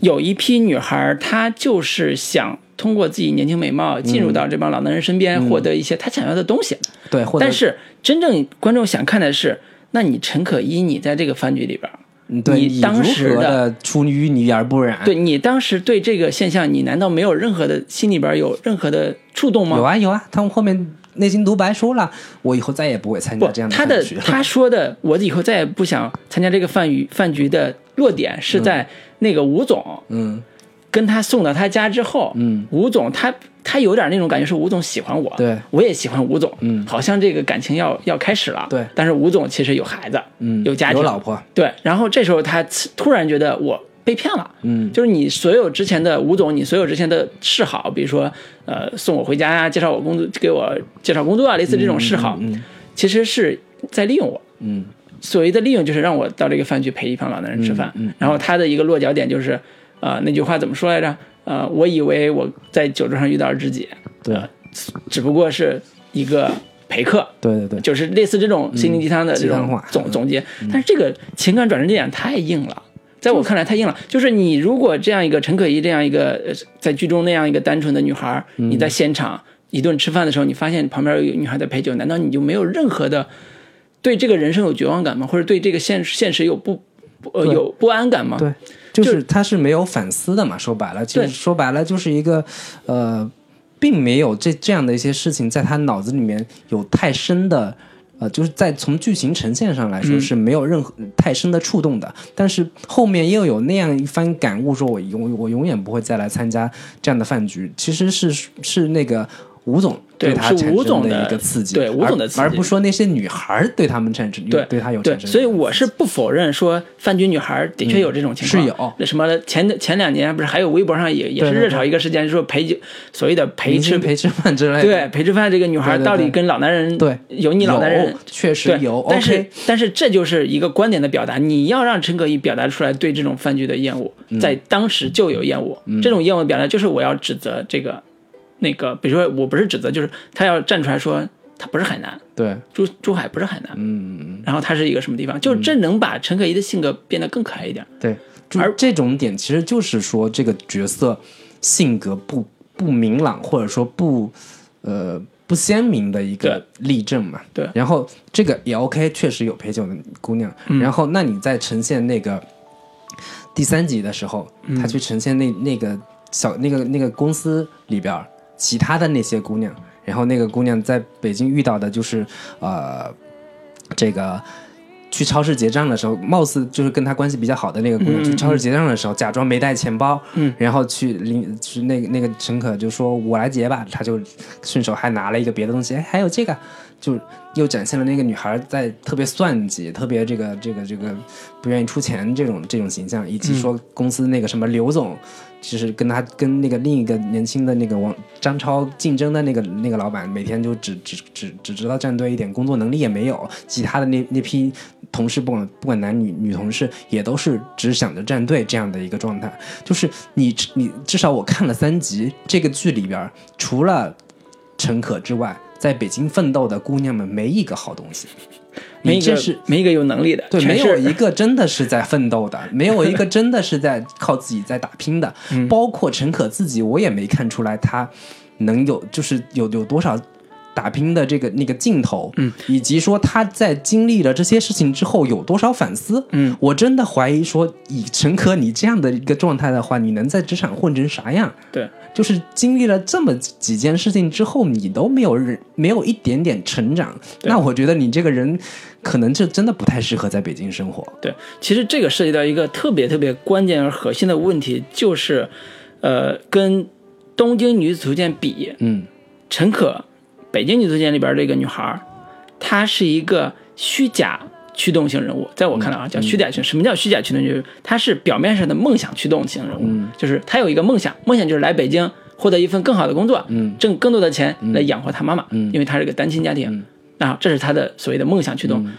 有一批女孩，她就是想通过自己年轻美貌进入到这帮老男人身边，获得一些他想要的东西。对，但是真正观众想看的是，那你陈可依，你在这个饭局里边你当时的的出淤泥而不染，对你当时对这个现象，你难道没有任何的心里边儿有任何的触动吗？有啊有啊，他们后面内心独白说了，我以后再也不会参加这样，他的饭局。了他说的，我以后再也不想参加这个饭局饭局的落点是在那个吴总。嗯跟他送到他家之后，嗯，吴总他他有点那种感觉是吴总喜欢我，对，我也喜欢吴总，嗯。好像这个感情要要开始了，对。但是吴总其实有孩子，嗯有家庭，有老婆，对，然后这时候他突然觉得我被骗了，嗯。就是你所有之前的吴总，你所有之前的示好，比如说呃送我回家呀、介绍我工作，给我介绍工作啊，类似这种示好，嗯其实是在利用我。嗯。所谓的利用就是让我到这个饭局陪一帮老男人吃饭，嗯嗯。然后他的一个落脚点就是，呃，那句话怎么说来着？呃，我以为我在酒桌上遇到了知己，对呃只不过是一个陪客，对对对，就是类似这种心灵鸡汤的这种总总结。但是这个情感转折点太硬了。在我看来太硬了，就是你如果这样一个陈可怡这样一个呃在剧中那样一个单纯的女孩，你在现场一顿吃饭的时候，你发现旁边有女孩在陪酒，难道你就没有任何的对这个人生有绝望感吗？或者对这个现现实有不不呃有不安感吗？对，就是他是没有反思的嘛。说白了，其实说白了就是一个呃，并没有这这样的一些事情在他脑子里面有太深的。呃，就是在从剧情呈现上来说嗯是没有任何太深的触动的，但是后面又有那样一番感悟，说我永我永远不会再来参加这样的饭局。其实是是那个吴总对他是产生的吴总的一个刺激，对吴总的刺激而不说那些女孩儿对他们产生对对他有对，产生所以我是不否认说饭局女孩的确有这种情况，嗯是有那什么前前两年不是还有微博上也也是热炒一个事件，说陪酒所谓的陪吃陪吃饭之类的，对陪吃饭这个女孩到底跟老男人对油腻老男人确实有但是 OK 但是这就是一个观点的表达，你要让陈可依表达出来对这种饭局的厌恶，嗯在当时就有厌恶，这种厌恶表达就是我要指责这个那个，比如说我不是指责，就是他要站出来说他不是海南，对，珠珠海不是海南，嗯，然后他是一个什么地方，就是这能把陈可怡的性格变得更可爱一点。对，而这种点其实就是说这个角色性格不不明朗，或者说不呃不鲜明的一个例证嘛。对然后这个也 OK，确实有陪酒的姑娘。嗯然后那你在呈现那个第三集的时候，嗯他去呈现那那个小那个那个公司里边儿其他的那些姑娘，然后那个姑娘在北京遇到的就是呃这个。去超市结账的时候，貌似就是跟她关系比较好的那个姑娘，嗯去超市结账的时候，假装没带钱包，嗯，然后去领去那个那个乘客就说我来结吧，他就顺手还拿了一个别的东西，哎，还有这个，就又展现了那个女孩在特别算计、特别这个这个这个不愿意出钱这种这种形象，以及说公司那个什么刘总，就是跟他跟那个另一个年轻的那个王张超竞争的那个那个老板，每天就只只只只知道站队，一点工作能力也没有，其他的那那批同事不管不管男女女同事也都是只想着站队这样的一个状态，就是你你至少我看了三集这个剧里边，除了陈可之外，在北京奋斗的姑娘们没一个好东西，没一个是没一个有能力的，对，没有一个真的是在奋斗的，[LAUGHS] 没有一个真的是在靠自己在打拼的。嗯包括陈可自己，我也没看出来他能有就是有有多少打拼的这个那个劲头，嗯，以及说他在经历了这些事情之后有多少反思，嗯，我真的怀疑说，以陈可你这样的一个状态的话，你能在职场混成啥样？对，就是经历了这么几件事情之后，你都没有人没有一点点成长，那我觉得你这个人可能就真的不太适合在北京生活。对，其实这个涉及到一个特别特别关键而核心的问题，就是，呃，跟《东京女子图鉴》比，嗯。陈可，《北京女子图鉴》里边这个女孩儿，她是一个虚假驱动型人物，在我看来啊，叫虚假驱。什么叫虚假驱动就是？她是表面上的梦想驱动型人物，嗯就是她有一个梦想，梦想就是来北京获得一份更好的工作，嗯挣更多的钱来养活她妈妈，嗯因为她是个单亲家庭。嗯啊，这是她的所谓的梦想驱动。嗯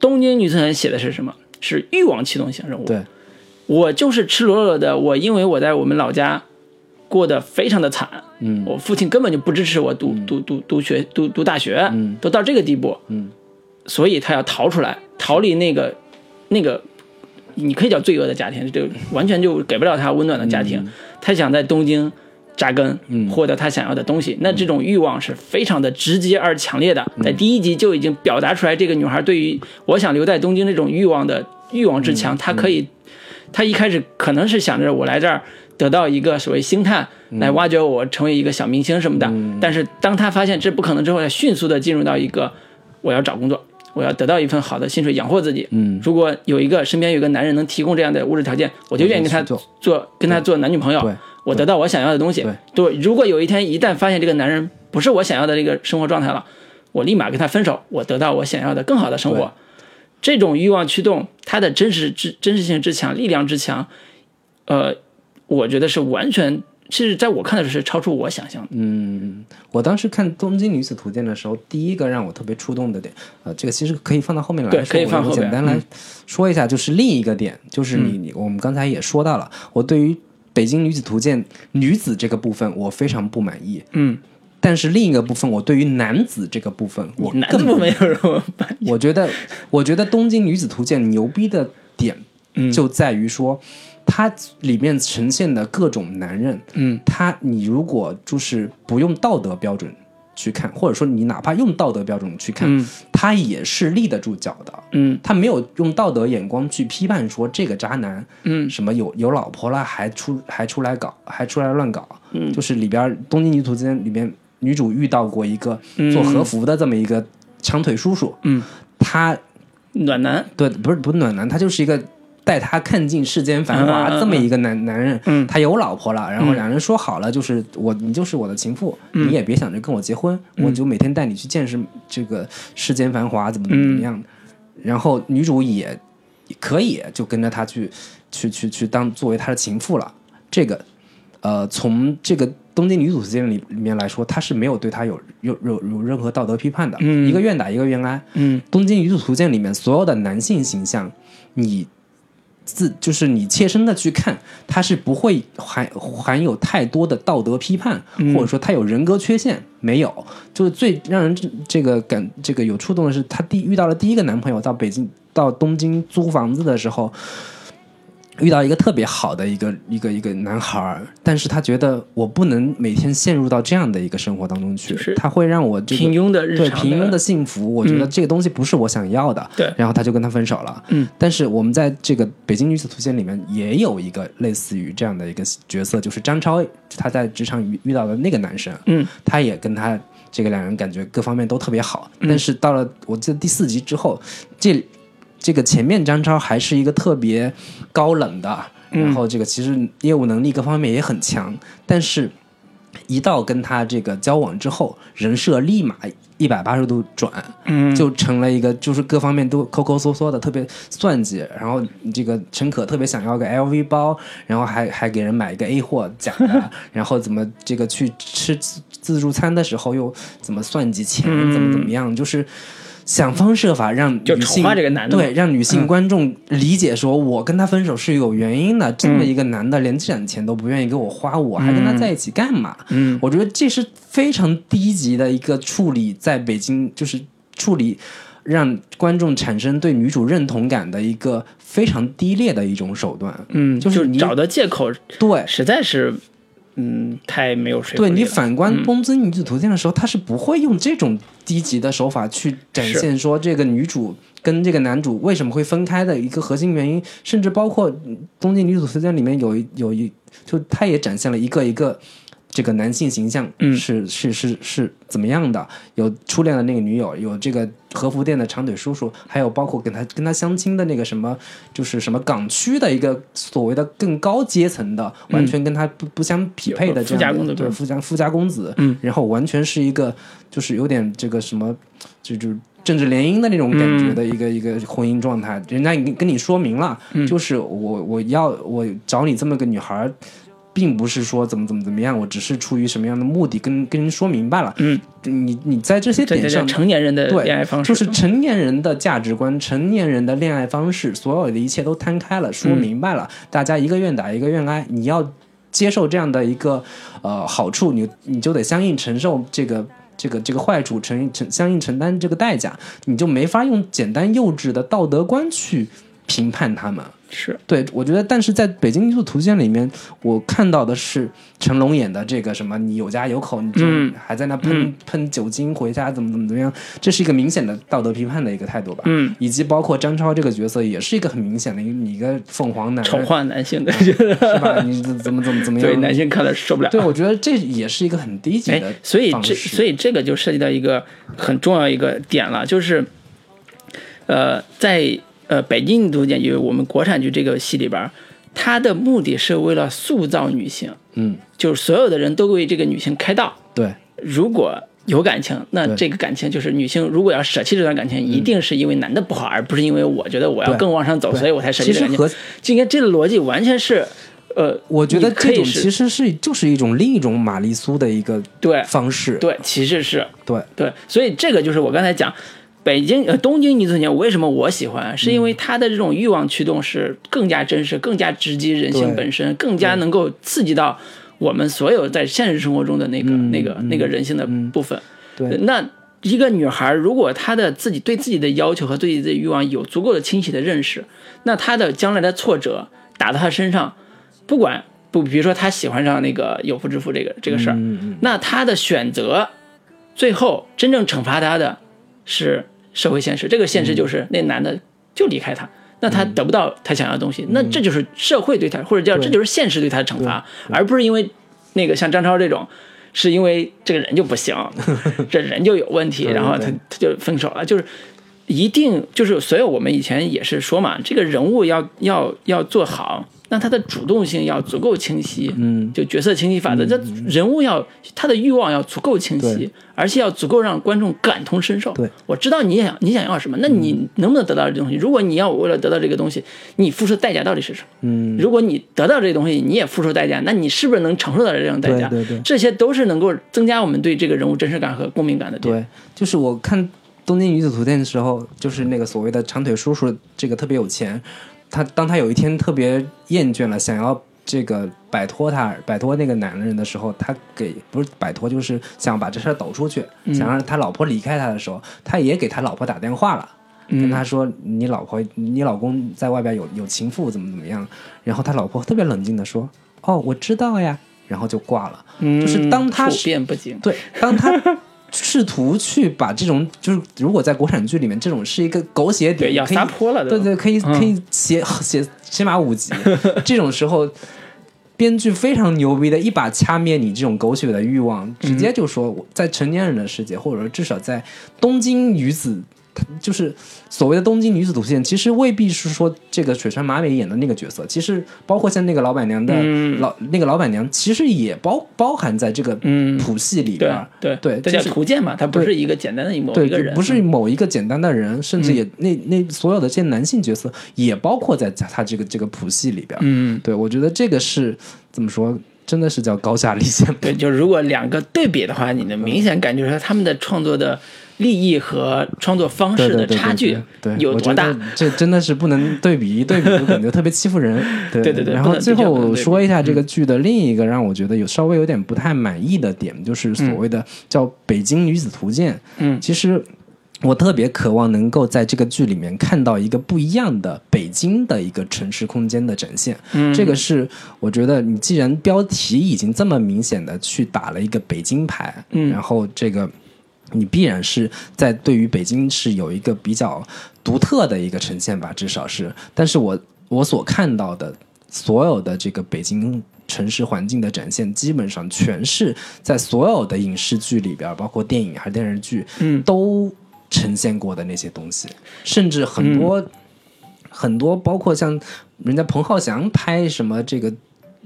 东京女子图鉴写的是什么？是欲望驱动型人物。对，我就是赤裸裸的，我因为我在我们老家过得非常的惨，嗯。我父亲根本就不支持我读、读读读学读读大学，嗯。都到这个地步，嗯。所以他要逃出来，逃离那个那个，你可以叫罪恶的家庭，就完全就给不了他温暖的家庭。他想在东京扎根，嗯。获得他想要的东西，那这种欲望是非常的直接而强烈的，嗯。在第一集就已经表达出来，这个女孩对于我想留在东京这种欲望的欲望之嗯。强，她可以，她一开始可能是想着我来这儿。得到一个所谓星探嗯来挖掘我，成为一个小明星什么的。但是当他发现这不可能之后，他迅速的进入到一个我要找工作，我要得到一份好的薪水养活自己。嗯如果有一个身边有一个男人能提供这样的物质条件，我就愿意跟他做跟他做男女朋友，我得到我想要的东西。对如果有一天一旦发现这个男人不是我想要的这个生活状态了，我立马跟他分手，我得到我想要的更好的生活。这种欲望驱动，它的真实之真实性之强，力量之强，呃，我觉得是完全，其实在我看的时候是超出我想象的。嗯，我当时看《东京女子图鉴》的时候，第一个让我特别触动的点，呃，这个其实可以放到后面来可以放简单来嗯说一下，就是另一个点，就是你你我们刚才也说到了，我对于《北京女子图鉴》女子这个部分我非常不满意，嗯，但是另一个部分，我对于男子这个部分，我根本没有人我满意。我觉得，我觉得《东京女子图鉴》牛逼的点嗯就在于说，它里面呈现的各种男人，嗯。他你如果就是不用道德标准去看，或者说你哪怕用道德标准去看，嗯。他也是立得住脚的。嗯。他没有用道德眼光去批判说这个渣男嗯。什么有有老婆了还出还出来搞还出来乱搞，嗯。就是里边《东京女子图鉴》里边女主遇到过一个做和服的这么一个长腿叔叔，嗯，他暖男。对不是不是暖男，他就是一个带他看尽世间繁华这么一个男男人，嗯。他有老婆了，然后嗯。两人说好了，就是我你就是我的情妇，嗯。你也别想着跟我结婚，我就每天带你去见识这个世间繁华怎么怎么怎么样的，然后女主也可以就跟着他去去去去当作为他的情妇了，这个呃从这个。东京女子图鉴里里面来说，他是没有对他有有有有任何道德批判的，嗯。一个愿打一个愿挨，嗯。东京女子图鉴里面所有的男性形象，你自就是你切身的去看，他是不会含含有太多的道德批判，嗯或者说他有人格缺陷，没有。就是最让人这这个感这个有触动的是，她第遇到了第一个男朋友到北京到东京租房子的时候。遇到一个特别好的一个一个一个男孩儿，但是他觉得我不能每天陷入到这样的一个生活当中去，就是。他会让我这个平庸的日常对平庸的幸福，我觉得这个东西不是我想要的。对。然后他就跟他分手了。嗯，但是我们在这个《北京女子图鉴》里面也有一个类似于这样的一个角色，就是张超，他在职场遇遇到的那个男生，嗯，他也跟他这个两人感觉各方面都特别好，但是到了我记得第四集之后，这这个前面张超还是一个特别高冷的，然后这个其实业务能力各方面也很强，但是一到跟他这个交往之后，人设立马一百八十度转，嗯，就成了一个就是各方面都抠抠缩缩的，特别算计。然后这个陈可特别想要个 LV 包，然后还还给人买一个 A 货假的，[LAUGHS] 然后怎么这个去吃自自助餐的时候又怎么算计钱，嗯怎么怎么样，就是。想方设法让女性化这个男的对，让女性观众理解说，我跟他分手是有原因的。这么一个男的，连这点钱都不愿意给我花，我还跟他在一起干嘛？嗯，我觉得这是非常低级的一个处理，在北京就是处理让观众产生对女主认同感的一个非常低劣的一种手段。嗯，就是你找的借口对，实在是，嗯，太没有说服对你反观《东京女子图鉴》的时候，他是不会用这种低级的手法去展现说这个女主跟这个男主为什么会分开的一个核心原因，甚至包括《东京女子图鉴》里面有一有一，就他也展现了一个一个。这个男性形象嗯。是、是是是怎么样的？有初恋的那个女友，有这个和服店的长腿叔叔，还有包括跟他跟他相亲的那个什么，就是什么港区的一个所谓的更高阶层的，完全跟他不不相匹配的这样的有富家公子对富家富家公子，嗯，然后完全是一个就是有点这个什么，就就政治联姻的那种感觉的一个、一个婚姻状态，人家已经跟你说明了，就是我我要我找你这么个女孩儿。并不是说怎么怎么怎么样，我只是出于什么样的目的跟跟人说明白了。嗯，你你在这些点上，成年人的对恋爱方式，就是成年人的价值观、成年人的恋爱方式，所有的一切都摊开了，说明白了，大家一个愿打一个愿挨。你要接受这样的一个呃好处，你你就得相应承受这个。这个这个坏处承承相应承担这个代价，你就没法用简单幼稚的道德观去评判他们。是对，我觉得，但是在北京艺术图鉴里面，我看到的是成龙演的这个什么，你有家有口，你就嗯还在那喷、喷酒精回家，怎么怎么怎么样，这是一个明显的道德批判的一个态度吧。嗯，以及包括张超这个角色，也是一个很明显的，你一个凤凰男，丑化男性的，觉得是吧？你怎怎么怎么怎么样？对男性看了受不了。对，我觉得这也是一个很低级哎的，所以这所以这个就涉及到一个很重要一个点了，就是，呃，在呃北京图鉴，就是我们国产剧这个戏里边儿，它的目的是为了塑造女性，嗯，就是所有的人都为这个女性开道。对，如果有感情，那这个感情就是女性如果要舍弃这段感情，一定是因为男的不好，而不是因为我觉得我要更往上走，所以我才舍弃这段感其实和情。今天这个逻辑完全是，呃，我觉得这种其实是就是一种另一种玛丽苏的一个对。方式。对，其实是。对。对，所以这个就是我刚才讲，北京呃东京女子年为什么我喜欢，是因为它的这种欲望驱动是更加真实、更加直击人性本身，更加能够刺激到我们所有在现实生活中的那个、嗯那个、嗯那个人性的部分。对那一个女孩如果她的自己对自己的要求和对自己的欲望有足够的清晰的认识，那她的将来的挫折打到她身上，不管不比如说她喜欢上那个有妇之夫这个这个事儿，那她的选择最后真正惩罚她的是社会现实，这个现实就是那男的就离开她。那她得不到她想要的东西，那这就是社会对她，或者叫这就是现实对她的惩罚，而不是因为那个像张超这种，是因为这个人就不行，[LAUGHS] 这人就有问题，然后他他就分手了，就是一定就是，所以我们以前也是说嘛，这个人物要要要做好，那他的主动性要足够清晰，嗯，就角色清晰法则，这人物要他的欲望要足够清晰，而且要足够让观众感同身受。对，我知道你想你想要什么，那你能不能得到这东西？如果你要为了得到这个东西，你付出的代价到底是什么？嗯，如果你得到这个东西，你也付出代价，那你是不是能承受到这种代价？对对对这些都是能够增加我们对这个人物真实感和共鸣感的点。对，就是我看《东京女子图鉴》的时候，就是那个所谓的长腿叔叔，这个特别有钱。他当他有一天特别厌倦了，想要这个摆脱他，摆脱那个男人的时候，他给不是摆脱，就是想把这事儿抖出去，想让他老婆离开他的时候，他也给他老婆打电话了。跟他说你老婆你老公在外边有有情妇怎么怎么样，然后他老婆特别冷静的说哦我知道呀，然后就挂了。嗯就是当他处变不惊，对，当他试图去把这种就是如果在国产剧里面这种是一个狗血点，对要可以撒泼了对对，可以嗯可以写写起码五集，[LAUGHS] 这种时候。编剧非常牛逼的，一把掐灭你这种狗血的欲望，直接就说我在成年人的世界，或者说至少在东京女子，就是所谓的东京女子图鉴，其实未必是说这个水川麻美演的那个角色，其实包括像那个老板娘的嗯。老、那个老板娘，其实也包包含在这个嗯。谱系里边对儿。对。对这叫就是图鉴嘛，它不是一个简单的某，一个人，不是某一个简单的人，甚至也、那那所有的这些男性角色也包括在他这个这个谱系里边。儿。嗯，对，我觉得这个是怎么说，真的是叫高下立现。对，就如果两个对比的话，你能明显感觉出他们的创作的立意和创作方式的差距对，有多大？这真的是不能对比，一对比就感觉特别欺负人。[LAUGHS] 对对对对然后最后说一下这个剧的另一个让我觉得有稍微有点不太满意的点，就是所谓的叫《北京女子图鉴》。嗯其实。我特别渴望能够在这个剧里面看到一个不一样的北京的一个城市空间的展现。嗯这个是我觉得你既然标题已经这么明显的去打了一个北京牌，嗯然后这个你必然是在对于北京是有一个比较独特的一个呈现吧，至少是。但是我我所看到的所有的这个北京城市环境的展现，基本上全是在所有的影视剧里边，包括电影还是电视剧，嗯都呈现过的那些东西，甚至很多、很多，包括像人家彭浩翔拍什么这个。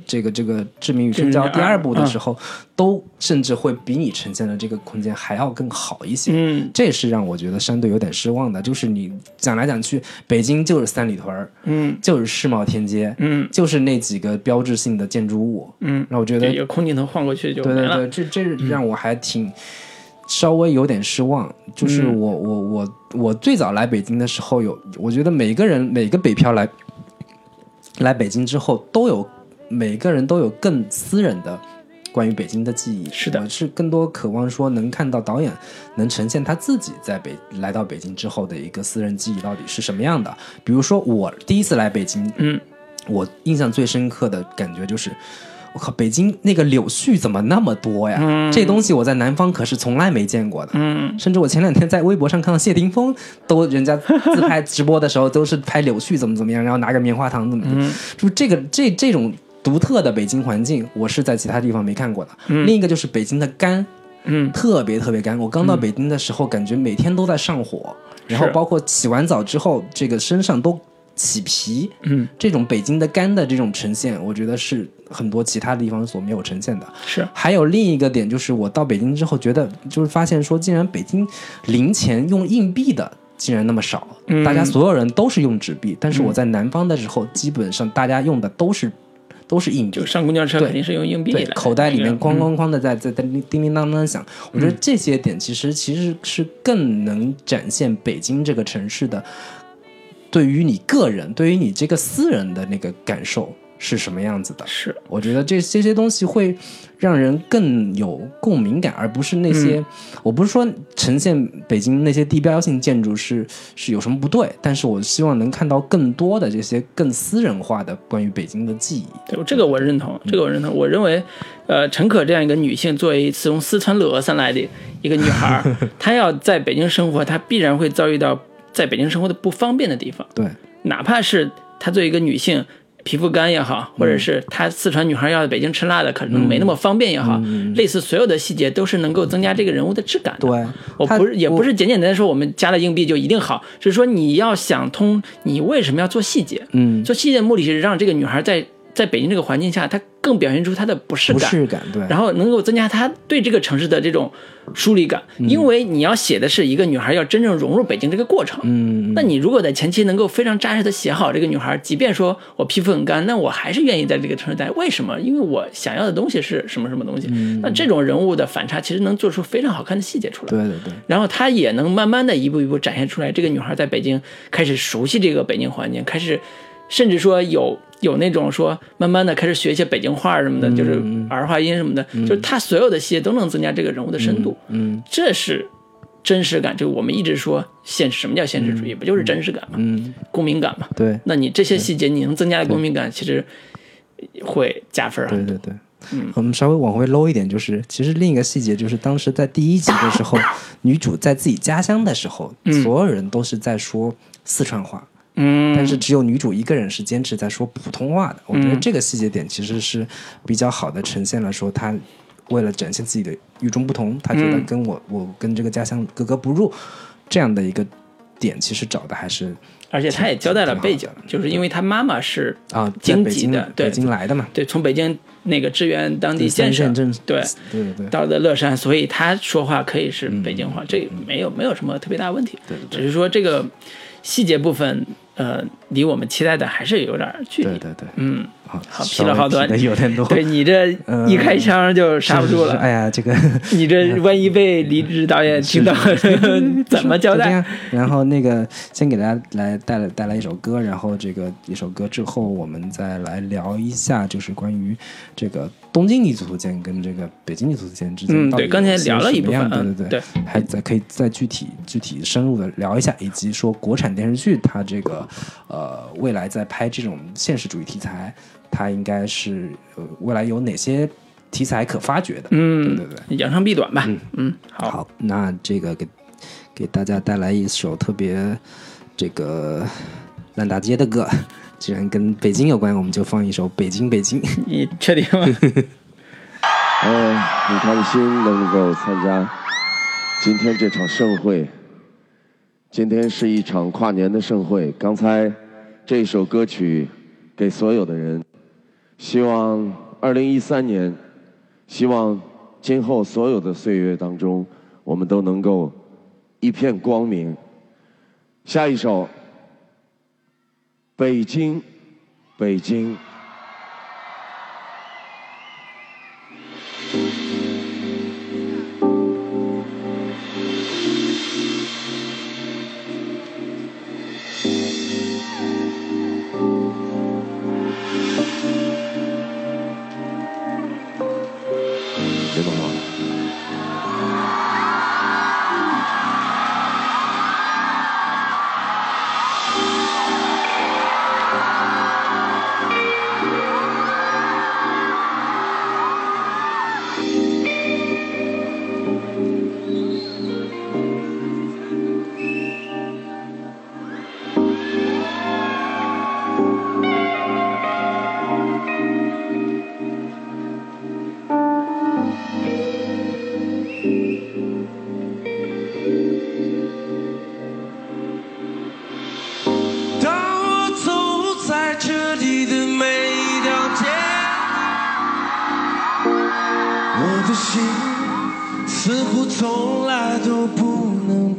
这个这个《志明与春娇第二部的嗯时候，都甚至会比你呈现的这个空间还要更好一些。嗯这是让我觉得相对有点失望的。就是你讲来讲去，北京就是三里屯儿，嗯就是世贸天阶，嗯就是那几个标志性的建筑物。嗯，那我觉得对，有空镜头晃过去就。对对对，这这让我还挺稍微有点失望。就是嗯我我我我最早来北京的时候有，我觉得每个人每个北漂来来北京之后，都有每个人都有更私人的。关于北京的记忆，是的我是更多渴望说能看到导演能呈现他自己在北来到北京之后的一个私人记忆到底是什么样的。比如说我第一次来北京，嗯，我印象最深刻的感觉就是，我靠，北京那个柳絮怎么那么多呀？嗯这东西我在南方可是从来没见过的。嗯甚至我前两天在微博上看到谢霆锋都人家自拍直播的时候都是拍柳絮怎么怎么样，然后拿个棉花糖怎么的，[LAUGHS] 嗯就这个这这种独特的北京环境，我是在其他地方没看过的。另一个就是北京的干，嗯特别特别干。我刚到北京的时候，感觉每天都在上火，然后包括洗完澡之后，这个身上都起皮。嗯，这种北京的干的这种呈现，我觉得是很多其他地方所没有呈现的。是还有另一个点就是，我到北京之后，觉得就是发现说，竟然北京零钱用硬币的竟然那么少，嗯大家所有人都是用纸币，但是我在南方的时候，基本上大家用的都是都是硬币。就。上公交车肯定是用硬币对来，，口袋里面哐哐哐的在在在叮叮当当响，我觉得这些点其实其实是更能展现北京这个城市的对于你个人、对于你这个私人的那个感受是什么样子的。是我觉得这这些东西会让人更有共鸣感，而不是那些、嗯我不是说呈现北京那些地标性建筑是是有什么不对，但是我希望能看到更多的这些更私人化的关于北京的记忆。对，这个我认同，这个我认同。我认为，呃，陈可这样一个女性，作为从四川乐山来的一个女孩，[LAUGHS] 她要在北京生活，她必然会遭遇到在北京生活的不方便的地方，对，哪怕是她作为一个女性。皮肤干也好，或者是她四川女孩要在北京吃辣的，可能没那么方便也好，类似所有的细节都是能够增加这个人物的质感的。对，我不是也不是简简单单说我们加了硬币就一定好，只是说你要想通你为什么要做细节。嗯，做细节的目的是让这个女孩在在北京这个环境下，她更表现出她的不适感，不适感，对，然后能够增加她对这个城市的这种疏离感。嗯因为你要写的是一个女孩要真正融入北京这个过程。嗯，那你如果在前期能够非常扎实的写好这个女孩，即便说我皮肤很干，那我还是愿意在这个城市待。为什么？因为我想要的东西是什么什么东西。那这种人物的反差，其实能做出非常好看的细节出来。对对对，然后她也能慢慢的一步一步展现出来，这个女孩在北京开始熟悉这个北京环境，开始甚至说有有那种说慢慢的开始学一些北京话什么的，就是儿化音什么的，就是他所有的细节都能增加这个人物的深度。嗯，这是真实感，就我们一直说现什么叫现实主义，不就是真实感吗，嗯，公民感嘛。对，那你这些细节你能增加的公民感，其实会加分对很多。对对。我们稍微往回搂一点，就是其实另一个细节就是，当时在第一集的时候，[LAUGHS] 女主在自己家乡的时候，所有人都是在说四川话，嗯，但是只有女主一个人是坚持在说普通话的。我觉得这个细节点其实是比较好的呈现了说她为了展现自己的与众不同，她觉得嗯跟我我跟这个家乡格格不入这样的一个点，其实找的还是而且他也交代了背景就是因为他妈妈是啊，在京北京籍的对北京来的嘛，对从北京那个支援当地三建设线，镇对对对对。到的乐山，所以他说话可以是北京话，这没有没有什么特别大问题。对。只是说这个细节部分，呃，离我们期待的还是有点距离。对对对，嗯，好，好批了好多的有点多。对你这嗯一开枪就刹不住了，哎呀，这个 [LAUGHS] 你这万一被离职导演听到，[LAUGHS] 怎么交代？然后那个先给大家来带来带来一首歌，然后这个一首歌之后，我们再来聊一下，就是关于这个东京女子图鉴跟这个北京女子图鉴之间嗯到底对刚才聊了一部分什么样嗯对对对还再可以再具体具体深入的聊一下，以及说国产电视剧它这个呃未来在拍这种现实主义题材，它应该是呃未来有哪些题材可发掘的？嗯，对对对。扬长避短吧。嗯，好，好，那这个给给大家带来一首特别这个烂大街的歌，既然跟北京有关，我们就放一首《北京北京》。你确定吗？[LAUGHS] 呃，很开心能够参加今天这场盛会。今天是一场跨年的盛会。刚才这首歌曲给所有的人，希望二零一三年，希望今后所有的岁月当中，我们都能够一片光明。下一首，北京，北京。情似乎从来都不能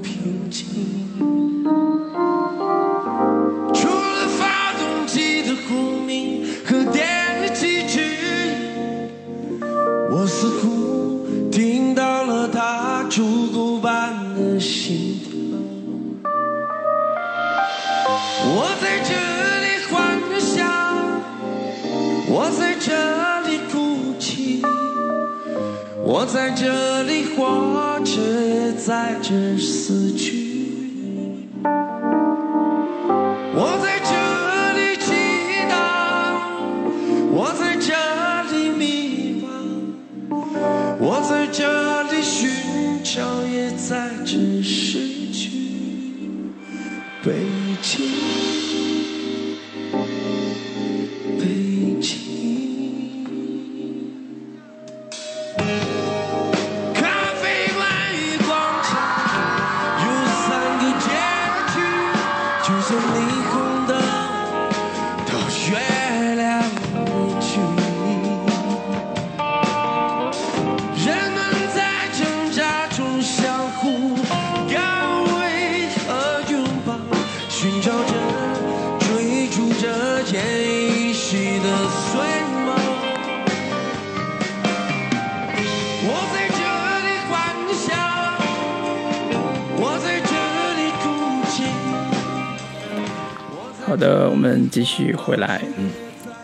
回来。嗯，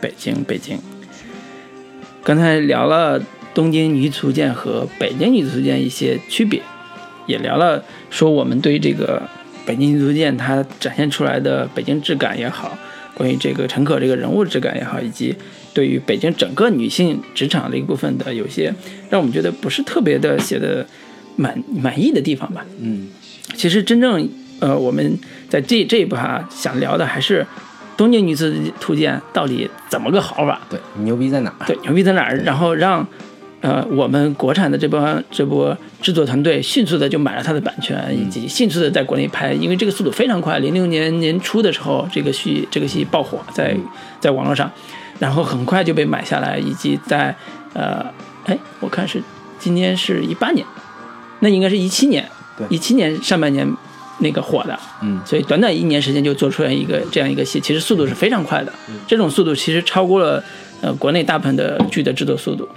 北京，北京。刚才聊了东京女子图鉴和北京女子图鉴一些区别，也聊了说我们对这个北京女足舰它展现出来的北京质感也好，关于这个陈可这个人物质感也好，以及对于北京整个女性职场的一部分的有些让我们觉得不是特别的写的满满意的地方吧。嗯，其实真正呃我们在这这一步哈想聊的还是东京女子图鉴到底怎么个好法。对，牛逼在哪儿？对，牛逼在哪儿？然后让呃我们国产的这帮这波制作团队迅速的就买了它的版权，以及迅速的在国内拍，因为这个速度非常快。零六年年初的时候，这个戏这个戏爆火在在网络上，然后很快就被买下来，以及在呃哎我看是今年是一八年，那应该是一七年，对一七年上半年那个火的，嗯所以短短一年时间就做出来一个这样一个戏，其实速度是非常快的。嗯这种速度其实超过了呃国内大部分的剧的制作速度。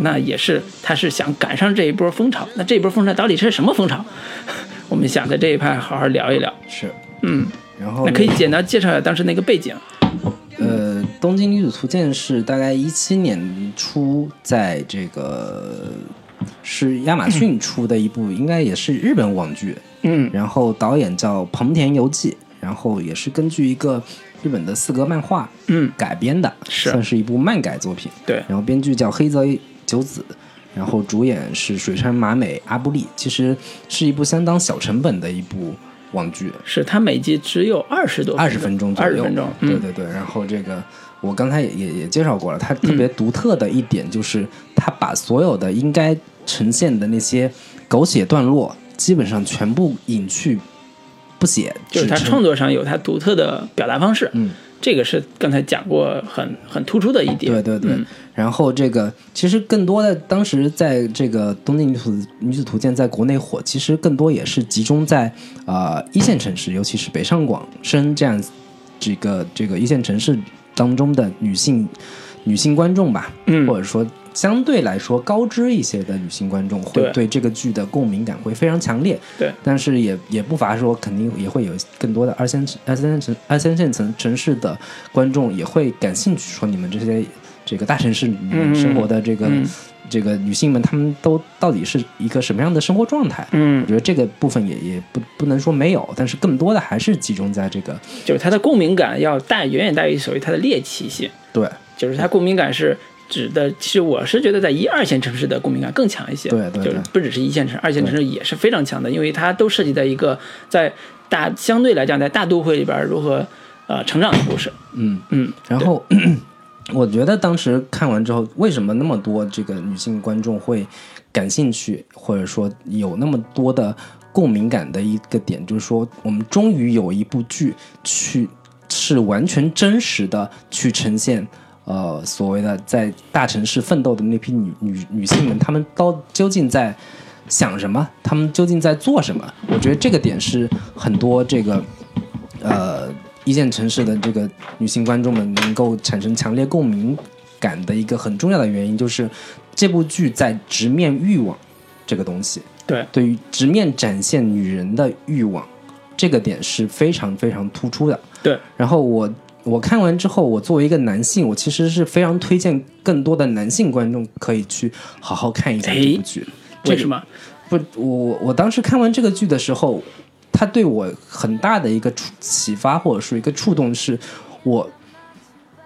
那也是，他是想赶上这一波风潮。那这一波风潮到底是什么风潮？[LAUGHS] 我们想在这一趴好好聊一聊。是，嗯，然后那可以简单介绍一下当时那个背景。呃，《东京女子图鉴》是大概一七年初在这个是亚马逊出的一部，应该也是日本网剧。嗯然后导演叫彭田由纪，然后也是根据一个日本的四格漫画嗯，改编的，是算是一部漫改作品。对，然后编剧叫黑泽久子，然后主演是水川麻美、阿布利，其实是一部相当小成本的一部网剧。是它每集只有二十多二十分钟左右，二十分钟。嗯，对对对。然后这个我刚才也也也介绍过了，它特别独特的一点就是，它把所有的应该呈现的那些狗血段落，基本上全部隐去不写，就是他创作上有他独特的表达方式。嗯，这个是刚才讲过很很突出的一点。对对对。嗯然后这个其实更多的，当时在这个《东京女子女子图鉴》在国内火，其实更多也是集中在呃一线城市，尤其是北上广深这样这个这个一线城市当中的女性女性观众吧，嗯或者说相对来说高知一些的女性观众，会对对这个剧的共鸣感会非常强烈。对，但是也也不乏说，肯定也会有更多的二三二三线城二三线城城市的观众也会感兴趣，说你们这些这个大城市里面嗯生活的这个、嗯这个女性们，她们都到底是一个什么样的生活状态？嗯我觉得这个部分也也不不能说没有，但是更多的还是集中在这个就是它的共鸣感要大远远大于所谓它的猎奇性。对就是它共鸣感是指的，其实我是觉得在一二线城市的共鸣感更强一些。对对对就是不只是一线城市，二线城市也是非常强的，因为它都涉及在一个在大相对来讲在大都会里边如何呃成长的故事。嗯。嗯，然后 [CLEARS THROAT] 我觉得当时看完之后，为什么那么多这个女性观众会感兴趣，或者说有那么多的共鸣感的一个点，就是说我们终于有一部剧去是完全真实的去呈现。呃，所谓的在大城市奋斗的那批女女女性们，她们到究竟在想什么？她们究竟在做什么？我觉得这个点是很多这个呃一线城市的这个女性观众们能够产生强烈共鸣感的一个很重要的原因，就是这部剧在直面欲望这个东西，对，对于直面展现女人的欲望这个点是非常非常突出的。对，然后我我看完之后，我作为一个男性，我其实是非常推荐更多的男性观众可以去好好看一下这部剧。为什么？不，我我我当时看完这个剧的时候，他对我很大的一个触启发或者说一个触动是，我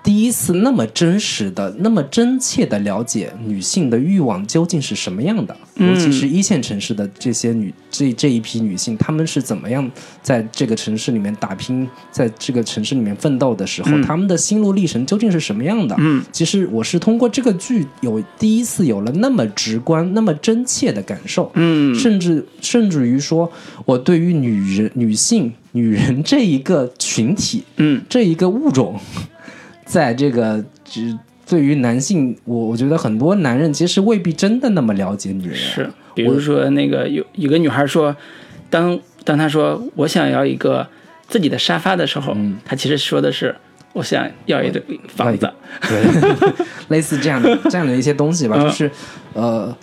第一次那么真实的、那么真切的了解女性的欲望究竟是什么样的，尤其是一线城市的这些女这这一批女性，她们是怎么样在这个城市里面打拼，在这个城市里面奋斗的时候，她们的心路历程究竟是什么样的？嗯，其实我是通过这个剧有第一次有了那么直观、那么真切的感受，嗯。甚至甚至于说，我对于女人、女性、女人这一个群体，嗯。这一个物种，在这个只对于男性，我我觉得很多男人其实未必真的那么了解女人。是，比如说那个有有个女孩说，当当她说我想要一个自己的沙发的时候，她其实说的是我想要一个房子。对，[LAUGHS] 类似这样的这样的一些东西吧，嗯就是呃，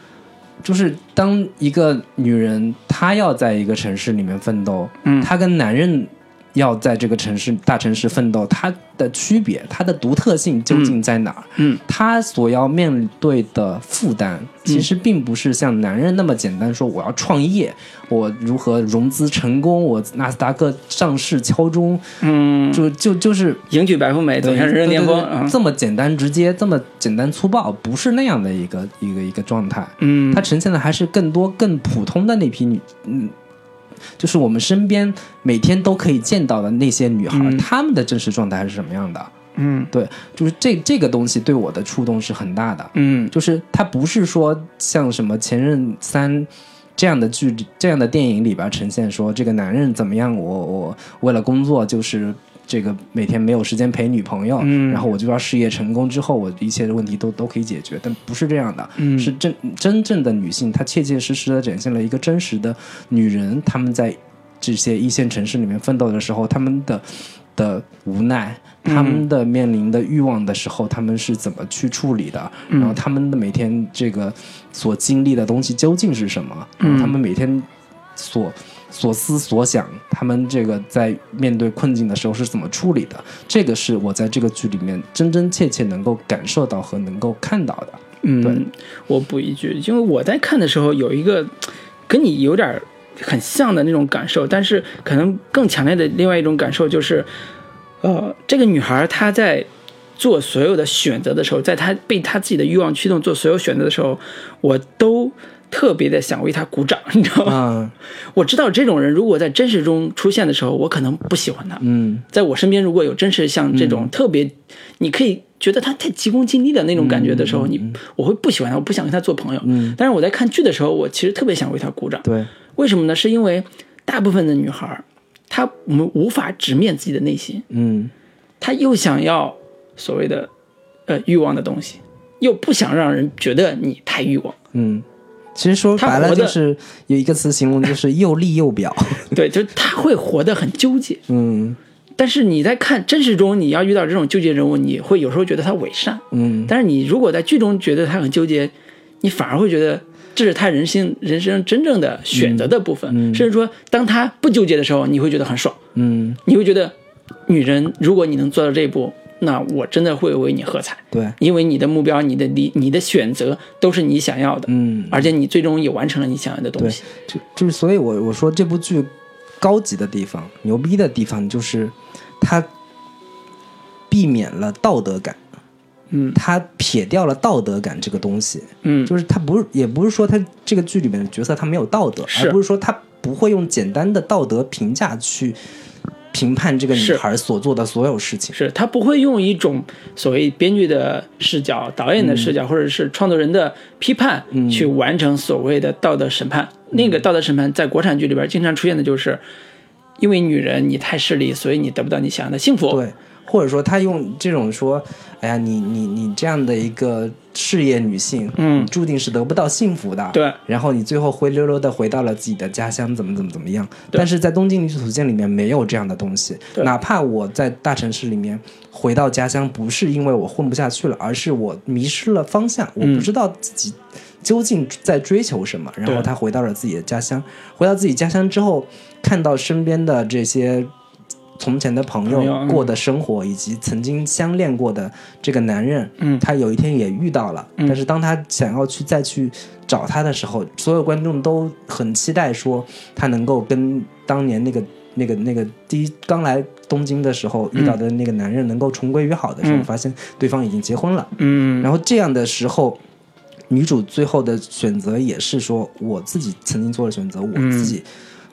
就是当一个女人她要在一个城市里面奋斗，嗯她跟男人要在这个城市大城市奋斗，它的区别，它的独特性究竟在哪儿？嗯，他所要面对的负担，其实并不是像男人那么简单，说我要创业，我如何融资成功，我纳斯达克上市敲钟，嗯，就就就是迎娶白富美，走向人生巅峰这么简单直接，这么简单粗暴，不是那样的一个一个一个状态。嗯。它呈现的还是更多更普通的那批女，嗯，就是我们身边每天都可以见到的那些女孩，嗯她们的真实状态是什么样的？嗯对，就是这这个东西对我的触动是很大的。嗯就是它不是说像什么《前任三》这样的剧、这样的电影里边呈现说这个男人怎么样，我我为了工作就是这个每天没有时间陪女朋友，嗯。然后我就要事业成功之后，我一切的问题都都可以解决，但不是这样的，嗯。是真真正的女性，她切切实实的展现了一个真实的女人，她们在这些一线城市里面奋斗的时候，她们的的无奈，他们的面临的欲望的时候，他们是怎么去处理的？然后他们的每天这个所经历的东西究竟是什么？然后他们每天所所思所想，他们这个在面对困境的时候是怎么处理的？这个是我在这个剧里面真真切切能够感受到和能够看到的。嗯，我补一句，因为我在看的时候有一个跟你有点很像的那种感受，但是可能更强烈的另外一种感受就是，呃，这个女孩她在做所有的选择的时候，在她被她自己的欲望驱动做所有选择的时候，我都特别的想为他鼓掌，[LAUGHS] 你知道吗？嗯我知道这种人如果在真实中出现的时候，我可能不喜欢他。嗯在我身边，如果有真实像这种特别，你可以觉得他太急功近利的那种感觉的时候，你我会不喜欢他，我不想跟他做朋友。嗯但是我在看剧的时候，我其实特别想为他鼓掌。对，为什么呢？是因为大部分的女孩，她我们无法直面自己的内心，嗯她又想要所谓的呃欲望的东西，又不想让人觉得你太欲望。嗯。其实说白了就是有一个词形容，就是又立又表。[LAUGHS] 对，就是他会活得很纠结。嗯。但是你在看真实中，你要遇到这种纠结人物，你会有时候觉得他伪善，嗯。但是你如果在剧中觉得他很纠结，你反而会觉得这是他人生人生真正的选择的部分，甚至说当他不纠结的时候，你会觉得很爽，嗯，你会觉得女人，如果你能做到这一步，那我真的会为你喝彩，对，因为你的目标、你的理、你的选择都是你想要的，嗯。而且你最终也完成了你想要的东西。，就就是所以我我说这部剧高级的地方、牛逼的地方，就是它避免了道德感，嗯。它撇掉了道德感这个东西，嗯，就是它不是，也不是说他这个剧里面的角色他没有道德，而不是说他不会用简单的道德评价去评判这个女孩所做的所有事情。是他不会用一种所谓编剧的视角、导演的视角，或者是创作人的批判，去完成所谓的道德审判。那个道德审判在国产剧里边经常出现的就是，因为女人你太势利，所以你得不到你想要的幸福。对，或者说他用这种说，哎呀，你你你这样的一个事业女性，嗯注定是得不到幸福的。对，然后你最后灰溜溜的回到了自己的家乡，怎么怎么怎么样？但是在《东京女子图鉴》里面没有这样的东西。对哪怕我在大城市里面回到家乡，不是因为我混不下去了，而是我迷失了方向，我不知道自己究竟在追求什么。然后对他回到了自己的家乡，回到自己家乡之后，看到身边的这些。从前的朋朋友过的生活，以及曾经相恋过的这个男人，嗯。他有一天也遇到了，但是当他想要去再去找他的时候，所有观众都很期待说他能够跟当年那个那个那个第一刚来东京的时候遇到的那个男人能够重归于好的时候，嗯。发现对方已经结婚了。嗯，然后这样的时候，女主最后的选择也是说，我自己曾经做的选择，我嗯。自己、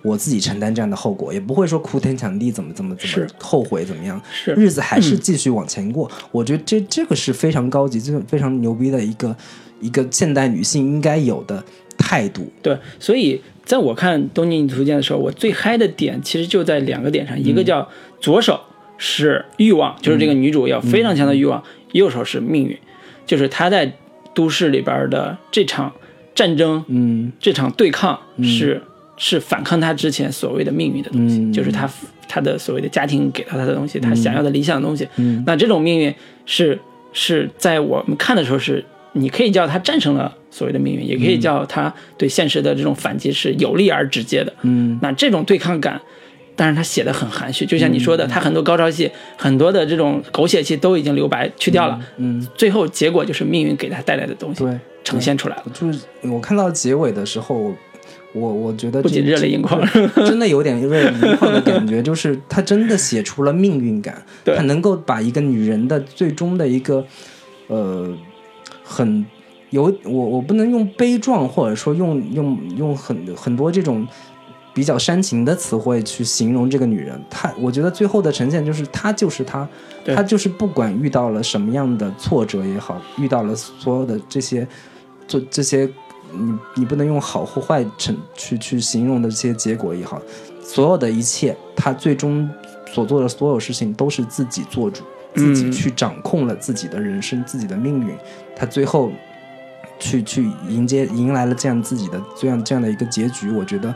我自己承担这样的后果，也不会说哭天抢地，怎么怎么怎么是。后悔怎么样，是。日子还是继续往前过。我觉得这这个是非常高级，这是非常牛逼的一个一个现代女性应该有的态度。对，所以在我看《东京女图鉴》的时候，我最嗨的点其实就在两个点上，一个叫左手是欲望，就是这个女主要非常强的欲望；右手是命运，就是她在都市里边的这场战争，嗯。这场对抗是、是反抗他之前所谓的命运的东西，嗯。就是他他的所谓的家庭给到他的东西，他想要的理想的东西。嗯。那这种命运是是在我们看的时候是，你可以叫他战胜了所谓的命运，也可以叫他对现实的这种反击是有力而直接的。嗯。那这种对抗感，但是他写的很含蓄，就像你说的，他很多高潮戏、很多的这种狗血戏都已经留白去掉了，嗯，最后结果就是命运给他带来的东西对，呈现出来了。就是我看到结尾的时候，我我觉得这不仅热泪盈眶，真的有点热泪盈眶的感觉，就是他真的写出了命运感，[LAUGHS] 对他能够把一个女人的最终的一个呃很有我我不能用悲壮或者说用用用很很多这种。比较煽情的词汇去形容这个女人，她我觉得最后的呈现就是她就是她，对她就是不管遇到了什么样的挫折也好，遇到了所有的这些做这些你你不能用好或坏成去去形容的这些结果也好，所有的一切，他最终所做的所有事情都是自己做主，自己去掌控了自己的人生、自己的命运。他最后去去迎接迎来了这样自己的这样这样的一个结局，我觉得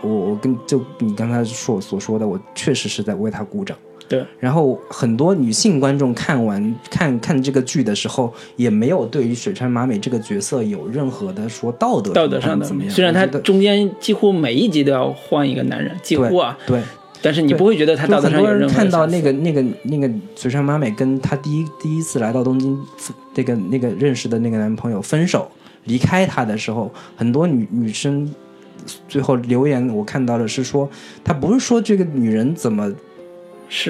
我我跟就你刚才说所说的，我确实是在为他鼓掌。对，然后很多女性观众看完看看这个剧的时候，也没有对于水川麻美这个角色有任何的说道德道德上的怎么样。虽然他我觉得中间几乎每一集都要换一个男人，几乎啊，对，但是你不会觉得他道德很多人上有任何看到那个那个那个水川麻美跟她第一第一次来到东京，那个那个认识的那个男朋友分手离开她的时候，很多女女生最后留言我看到的是说，她不是说这个女人怎么势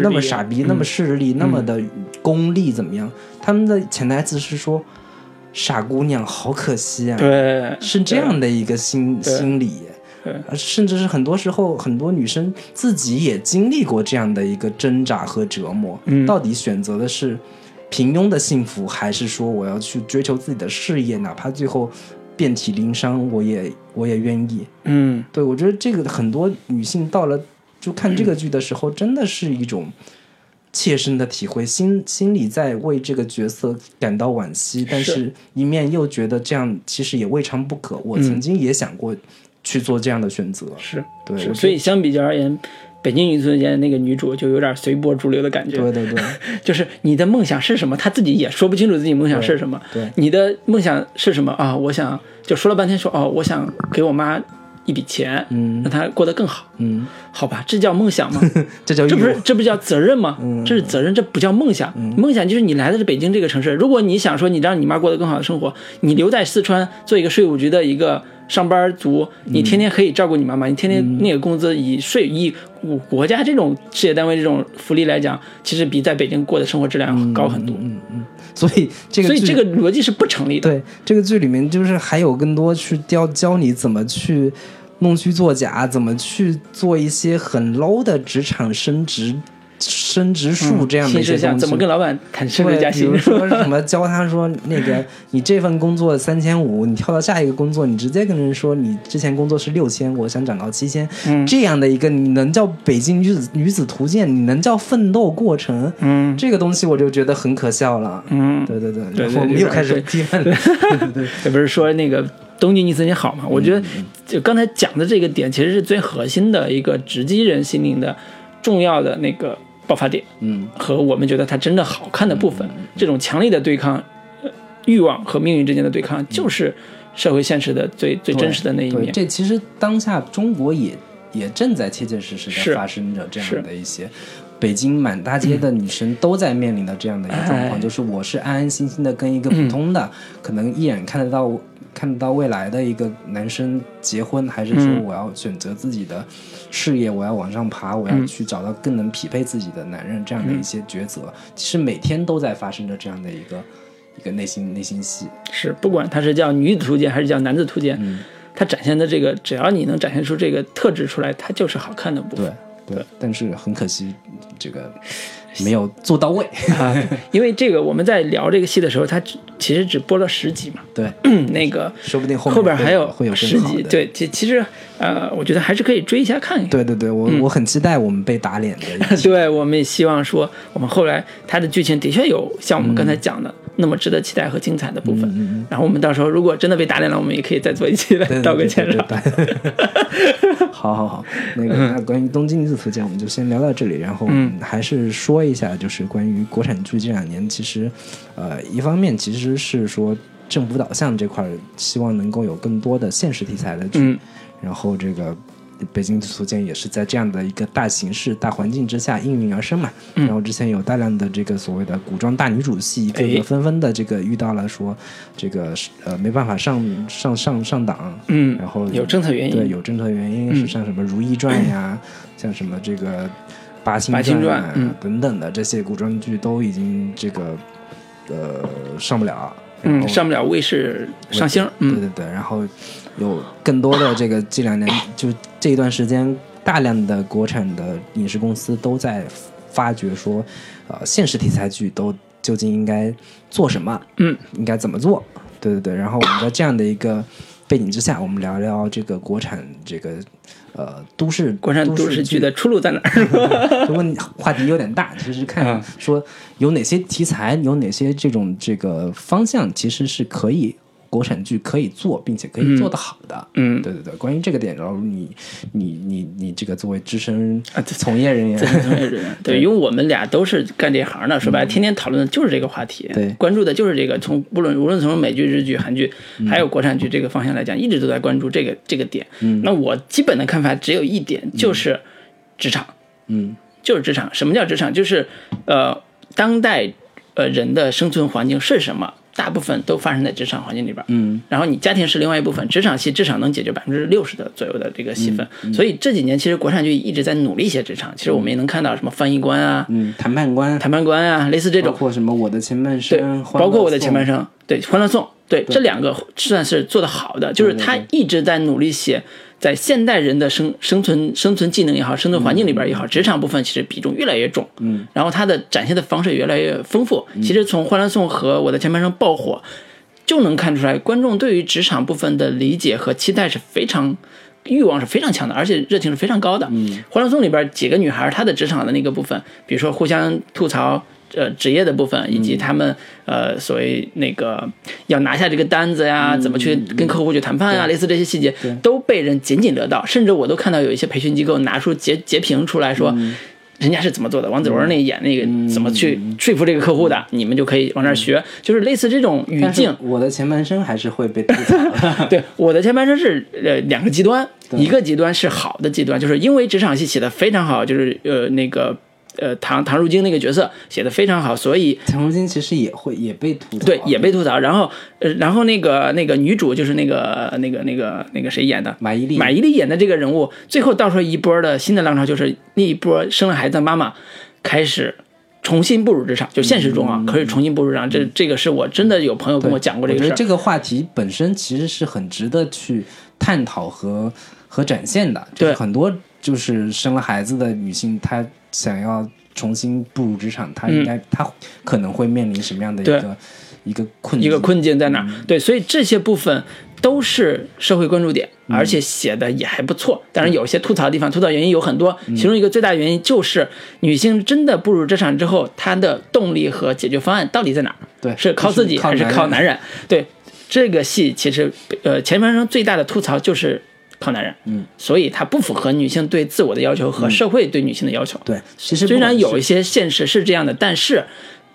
那么傻逼、那么势利、那么的功利怎么样？他们的潜台词是说，傻姑娘好可惜啊，对，是这样的一个心心理。呃甚至是很多时候，很多女生自己也经历过这样的一个挣扎和折磨。嗯到底选择的是平庸的幸福，还是说我要去追求自己的事业，哪怕最后遍体鳞伤，我也我也愿意。嗯，对我觉得这个很多女性到了就看这个剧的时候，真的是一种切身的体会，心心里在为这个角色感到惋惜，但是一面又觉得这样其实也未尝不可。我曾经也想过去做这样的选择，是对，是，所以相比较而言，北京女子间那个女主就有点随波逐流的感觉。对对对 [LAUGHS] 就是你的梦想是什么，她自己也说不清楚自己梦想是什么。对对你的梦想是什么啊？我想就说了半天说哦，我想给我妈一笔钱，嗯让他过得更好。嗯，好吧，这叫梦想吗？[LAUGHS] 这叫这不是这不叫责任吗？这是责任，这不叫梦想。梦想就是你来的是北京这个城市，如果你想说你让你妈过得更好的生活，你留在四川做一个税务局的一个上班族，你天天可以照顾你妈妈，你天天那个工资以税以国国家这种事业单位这种福利来讲，其实比在北京过的生活质量高很多。嗯嗯所以这个所以这个逻辑是不成立的。对这个剧里面就是还有更多去教教你怎么去弄虚作假，怎么去做一些很 low 的职场升职升职术这样的一些东西。怎么跟老板谈升职，加薪比如？说 [LAUGHS] 什么教他说那个你这份工作三千五，你跳到下一个工作，你直接跟人说你之前工作是六千，我想涨到七千，嗯这样的一个你能叫北京女子女子图鉴，你能叫奋斗过程，嗯这个东西我就觉得很可笑了。嗯，对对对，对然后我们又开始对批判了，[LAUGHS] 对对对，[LAUGHS] 这不是说那个东京女子你好嘛？我觉得嗯就刚才讲的这个点，其实是最核心的一个直击人心灵的重要的那个爆发点，嗯，和我们觉得它真的好看的部分。这种强烈的对抗，呃欲望和命运之间的对抗，就是社会现实的最最真实的那一对，面。这其实当下中国也也正在切切实实是的发生着这样的一些。北京满大街的女生都在面临的这样的一个状况，哎就是我是安安心心的跟一个普通的，可能一眼看得到看得到未来的一个男生结婚，还是说嗯我要选择自己的事业，我要往上爬，我要去找到更能匹配自己的男人，这样的一些抉择，其实每天都在发生着这样的一个一个内心内心戏。是，不管他是叫女子图鉴还是叫男子图鉴，嗯它展现的这个，只要你能展现出这个特质出来，它就是好看的部分。对对，但是很可惜，这个没有做到位。啊，因为这个我们在聊这个戏的时候，它只其实只播了十集嘛，对，[CLEARS THROAT] 那个说不定后面后边还有会有十集。对，其其实呃，我觉得还是可以追一下看一看。对对对，我、我很期待我们被打脸的。[LAUGHS] 对，我们也希望说，我们后来它的剧情的确有像我们刚才讲的、那么值得期待和精彩的部分。然后我们到时候如果真的被打脸了，我们也可以再做一期来道个歉 [LAUGHS] 好好好，那个那关于东京女子图鉴，我们就先聊到这里。然后嗯还是说一下，就是关于国产剧这两年，其实呃，一方面其实是说政府导向这块儿，希望能够有更多的现实题材的剧。嗯然后这个北京图鉴也是在这样的一个大形势、大环境之下应运而生嘛。然后之前有大量的这个所谓的古装大女主戏，各哎个纷纷的这个遇到了说这个呃没办法上上上上档，嗯然后有政策原因。对，有政策原因，嗯。是像什么《如懿传》呀，像什么这个《八星八星传啊嗯。等等的这些古装剧都已经这个呃上不了，嗯，上不了卫视上星，嗯对嗯。对对，然后有更多的这个这两年就这一段时间，大量的国产的影视公司都在发掘说，呃，现实题材剧都究竟应该做什么，嗯，应该怎么做？对对对，然后我们在这样的一个背景之下，我们聊聊这个国产这个呃都市国产都市市剧的出路在哪儿？[LAUGHS] 如果你话题有点大，其实看嗯说有哪些题材，有哪些这种这个方向，其实是可以国产剧可以做，并且可以做得好的。嗯对对对。关于这个点，然后你你你你这个作为资深啊对从业人员，[LAUGHS] 对，因为我们俩都是干这行的，说白了，天天讨论的就是这个话题，对关注的就是这个。从无论无论从美剧、日剧、韩剧，还有国产剧这个方向来讲，一直都在关注这个这个点。嗯那我基本的看法只有一点，就是职场，嗯就是职场。什么叫职场？就是呃，当代呃人的生存环境是什么？大部分都发生在职场环境里边。嗯然后你家庭是另外一部分，职场戏至少能解决百分之六十的左右的这个戏份。嗯所以这几年其实国产剧一直在努力写职场。其实我们也能看到什么翻译官啊、嗯，谈判官，谈判官啊，类似这种包种。括什么我的前半生，，对包括我的前半生，对《欢乐颂》，对这两个算是做的好的，就是他一直在努力写，在现代人的生生存生存技能也好，生存环境里边也好，职场部分其实比重越来越重，嗯，然后它的展现的方式也越来越丰富。其实从《欢乐颂》和我的前半生爆火，就能看出来，观众对于职场部分的理解和期待是非常。欲望是非常强的，而且热情是非常高的。嗯，《欢乐颂》里边几个女孩，她的职场的那个部分，比如说互相吐槽呃职业的部分，以及他们呃所谓那个要拿下这个单子呀，怎么去跟客户去谈判啊，类似这些细节，都被人津津乐道。甚至我都看到有一些培训机构拿出截截屏出来说。人家是怎么做的？王子文那演那个怎么去说服这个客户的？你们就可以往那儿学，就是类似这种语境。我的前半生还是会被 [LAUGHS] 吐槽的。对，我的前半生是呃两个极端，一个极端是好的极端，就是因为职场戏写的非常好，就是呃那个呃唐唐如晶那个角色写的非常好，所以唐如晶其实也会也被吐槽，对也被吐槽。然后呃然后那个那个女主就是那个那个那个那个谁演的马伊琍马伊琍演的这个人物，最后到时候一波的新的浪潮就是那一波生了孩子的妈妈开始。重新步入职场，就现实中啊，可以重新步入职场。这这个是我真的有朋友跟我讲过这个事儿。我觉得这个话题本身其实是很值得去探讨和和展现的。就是对很多就是生了孩子的女性，她想要重新步入职场，他应该、他可能会面临什么样的一个一个困境？一个困境在哪儿？对，所以这些部分都是社会关注点，嗯而且写的也还不错。当然，有些吐槽的地方，吐槽原因有很多，嗯其中一个最大原因就是女性真的步入职场之后，她的动力和解决方案到底在哪儿？对是靠自己还是靠男人？对，这个戏其实呃前半生最大的吐槽就是。靠男人，嗯，所以它不符合女性对自我的要求和社会对女性的要求。对，其实虽然有一些。现实是这样的，但是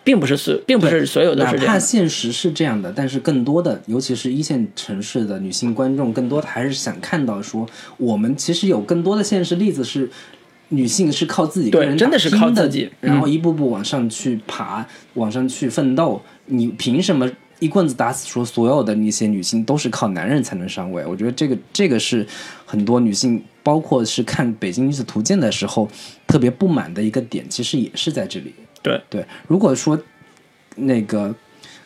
并不是所，并不是所有都哪怕是这样的。现实是这样的，但是更多的，尤其是一线城市的女性观众，更多的还是想看到说，我们其实有更多的现实例子是。女性是靠自己对个人真的是靠自己嗯然后一步步往上去爬，往上去奋斗。你凭什么一棍子打死说所有的那些女性都是靠男人才能上位？我觉得这个这个是很多女性，包括是看《北京女子图鉴》的时候特别不满的一个点，其实也是在这里。对对，如果说那个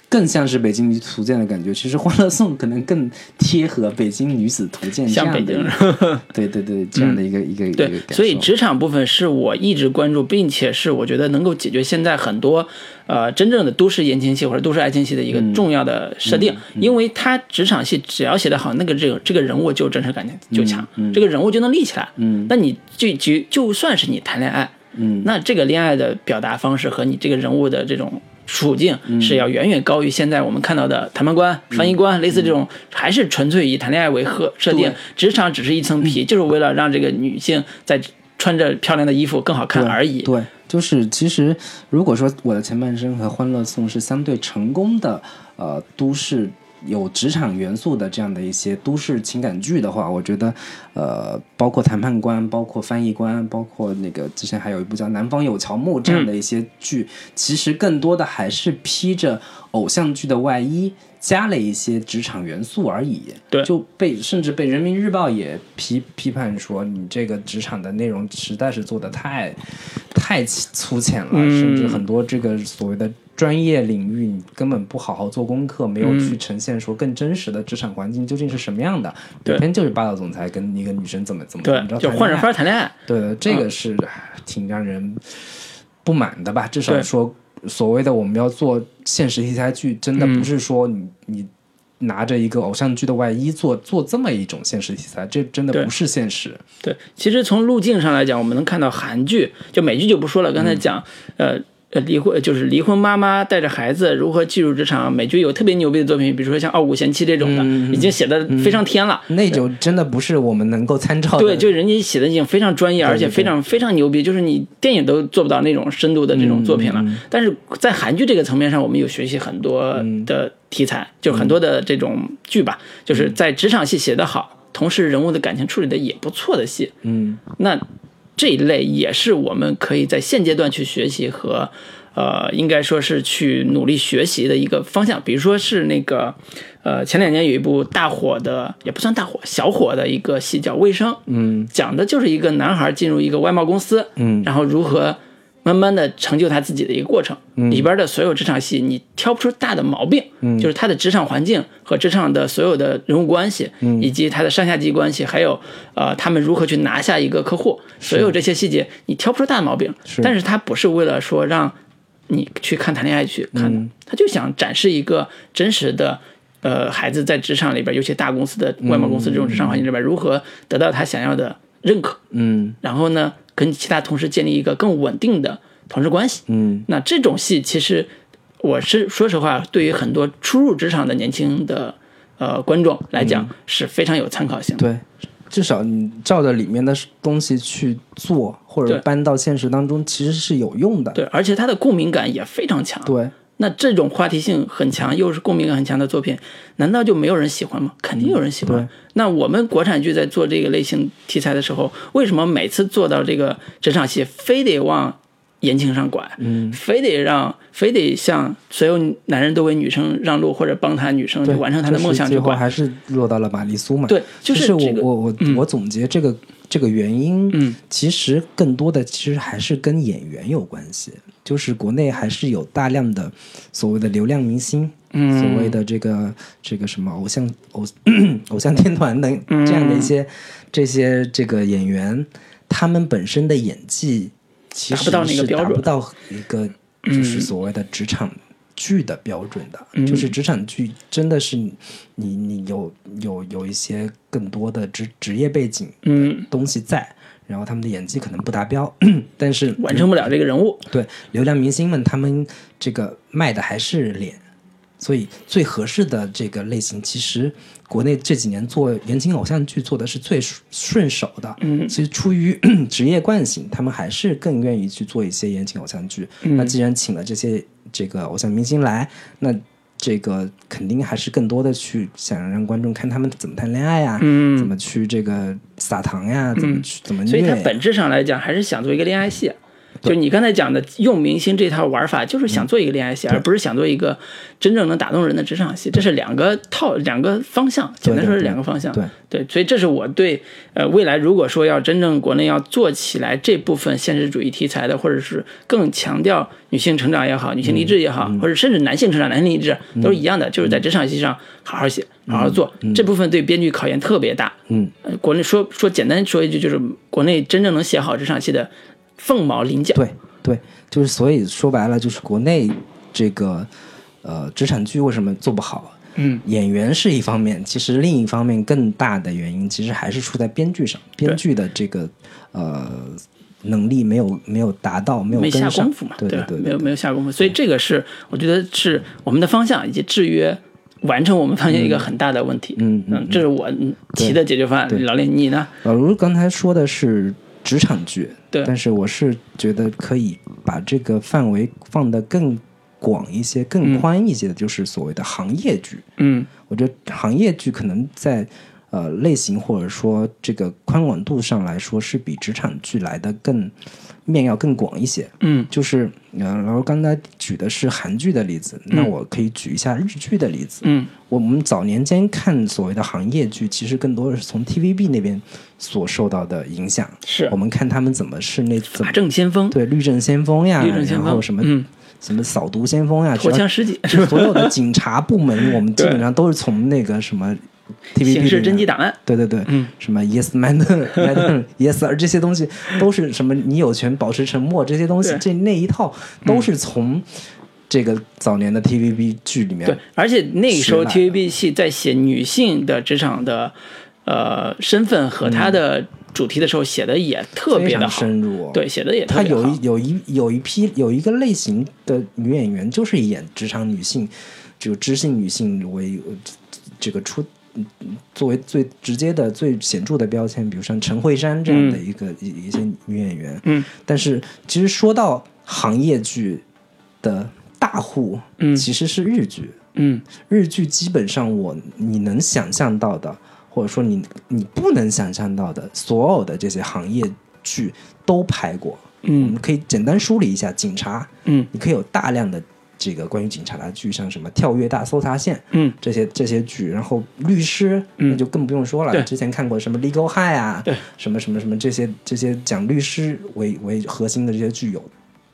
更像是《北京女子图鉴》的感觉，其实《欢乐颂》可能更贴合《北京女子图鉴》这像北京样的一个，[LAUGHS] 对对对，这样的一个、一个一个对感，受。所以职场部分是我一直关注，并且是我觉得能够解决现在很多呃真正的都市言情戏或者都市爱情戏的一个重要的设定，因为它职场戏只要写得好，那个这个这个人物就真实感情就强，这个人物就能立起来。嗯。那你就就就算是你谈恋爱，嗯。那这个恋爱的表达方式和你这个人物的这种处境是要远远高于现在我们看到的谈判官、翻译官，类似这种还是纯粹以谈恋爱为核设定，职场只是一层皮，就是为了让这个女性在穿着漂亮的衣服更好看而已。对，就是其实如果说我的前半生和《欢乐颂》是相对成功的呃都市有职场元素的这样的一些都市情感剧的话，我觉得，呃，包括谈判官，包括翻译官，包括那个之前还有一部叫《南方有乔木》这样的一些剧，其实更多的还是披着偶像剧的外衣，加了一些职场元素而已。对就被甚至被人民日报也批批判说，你这个职场的内容实在是做的太太粗浅了，嗯甚至很多这个所谓的。专业领域，你根本不好好做功课，没有去呈现说更真实的职场环境究竟是什么样的。对有篇就是霸道总裁跟一个女生怎么怎么怎么着对，就换着法儿谈恋爱。对的，这个是挺让人不满的吧？至少说，所谓的我们要做现实题材剧，真的嗯不是说你、你拿着一个偶像剧的外衣做做这么一种现实题材，这真的不是现实。对，其实从路径上来讲，我们能看到韩剧，就美剧就不说了。刚才讲，呃。呃，离婚就是离婚妈妈带着孩子如何进入职场。美剧有特别牛逼的作品，比如说像《傲骨贤妻》这种的，已经写的非常天了。那就真的不是我们能够参照的。对，就人家写的已经非常专业，而且非常非常牛逼，就是你电影都做不到那种深度的这种作品了。但是在韩剧这个层面上，我们有学习很多的题材，就很多的这种剧吧，就是在职场戏写得好，同时人物的感情处理的也不错的戏。嗯，那这一类也是我们可以在现阶段去学习和。呃，应该说是去努力学习的一个方向，比如说是那个，呃，前两年有一部大火的，也不算大火，小火的一个戏叫《卫生》，嗯，讲的就是一个男孩进入一个外贸公司，嗯然后如何慢慢的成就他自己的一个过程。嗯里边的所有职场戏，你挑不出大的毛病，嗯就是他的职场环境和职场的所有的人物关系，嗯以及他的上下级关系，还有呃他们如何去拿下一个客户，所有这些细节你挑不出大的毛病。是但是他不是为了说让你去看谈恋爱去看的，他就想展示一个真实的。呃，孩子在职场里边，尤其大公司的外贸公司这种职场环境里边，如何得到他想要的认可？嗯然后呢，跟其他同事建立一个更稳定的同事关系。嗯那这种戏，其实我是说实话，对于很多初入职场的年轻的呃观众来讲，是非常有参考性的。对，至少你照着里面的东西去做，或者搬到现实当中，其实是有用的。对，而且它的共鸣感也非常强。对，那这种话题性很强，又是共鸣感很强的作品，难道就没有人喜欢吗？肯定有人喜欢。对那我们国产剧在做这个类型题材的时候，为什么每次做到这个职场戏，非得往言情上拐？嗯，非得让，非得向所有男人都为女生让路，或者帮他女生去，完成他的梦想就是最后？还是落到了玛丽苏嘛。对，就是这个我我我、我总结这个这个原因，嗯，其实更多的其实还是跟演员有关系，就是国内还是有大量的所谓的流量明星，嗯。所谓的这个这个什么偶像偶 [COUGHS] 偶像天团等嗯。这样的一些、这些这个演员，他们本身的演技其实达不到那个是标准。达不到一个就是所谓的职场剧的标准的，就是职场剧真的是你你你有有有一些更多的职职业背景嗯，东西在，然后他们的演技可能不达标，[CLEARS THROAT] 但是完成不了这个人物。对流量明星们，他们这个卖的还是脸，所以最合适的这个类型，其实国内这几年做言情偶像剧做的是最顺顺手的。嗯其实出于 [CLEARS THROAT] 职业惯性，他们还是更愿意去做一些言情偶像剧。那既然请了这些这个偶像明星来，那这个肯定还是更多的去想让观众看他们怎么谈恋爱呀、嗯怎么去这个撒糖呀，怎么去怎么虐。所以它本质上来讲，还是想做一个恋爱戏。就你刚才讲的用明星这套玩法，就是想做一个恋爱戏，而不是想做一个真正能打动人的职场戏。这是两个套两个方向，简单说是两个方向。对对，所以这是我对呃未来如果说要真正国内要做起来这部分现实主义题材的，或者是更强调女性成长也好，女性励志也好，或者甚至男性成长、男性励志都是一样的，就是在职场戏上好好写、好好做。这部分对编剧考验特别大。嗯，呃，国内说说简单说一句，就是国内真正能写好职场戏的凤毛麟角。对对，就是所以说白了，就是国内这个呃职场剧为什么做不好？嗯，演员是一方面，其实另一方面更大的原因，其实还是出在编剧上，编剧的这个呃能力没有没有达到，没有没下功夫嘛，对吧对，没有没有下功夫，所以这个是我觉得是我们的方向以及制约完成我们方向一个很大的问题。嗯嗯嗯，这是我嗯提的解决方案。对老林，你呢？老卢刚才说的是职场剧，对。但是我是觉得可以把这个范围放得更广一些、更宽一些的，就是所谓的行业剧。嗯。我觉得行业剧可能在呃类型或者说这个宽广度上来说，是比职场剧来的更面要更广一些。嗯就是呃，然后刚才举的是韩剧的例子，那我可以举一下日剧的例子。嗯我们早年间看所谓的行业剧，其实更多的是从 TVB 那边所受到的影响。是我们看他们怎么是那怎法么政先锋，对律政先锋呀，律政先锋然后什么、嗯什么扫毒先锋呀，就所有的警察部门，[LAUGHS] 我们基本上都是从那个什么 TVB 刑事里面侦缉档案，对对对，嗯什么 Yes Man、Man、[LAUGHS] Yes 这些东西都是什么？你有权保持沉默这些东西，这那一套都是从这个早年的 TVB 剧里面对，而且那个时候 TVB 戏在写女性的职场的呃身份和她的主题的时候，写的也特别的，深入。对，写的也特别好。有一有一有一批有一个类型的女演员，就是演职场女性，就知性女性为呃这个出。嗯作为最直接的、最显著的标签，比如像陈慧珊这样的一个、一一些女演员，嗯。但是其实说到行业剧的大户，嗯其实是日剧。嗯。日剧基本上我你能想象到的，或者说你你不能想象到的，所有的这些行业剧都拍过。我们嗯可以简单梳理一下，警察，嗯。你可以有大量的这个关于警察的剧，像什么《跳跃大搜查线》嗯。这些这些剧，然后律师嗯。那就更不用说了，对。之前看过什么《Legal High》啊对，什么什么什么这些这些讲律师为为核心的这些剧有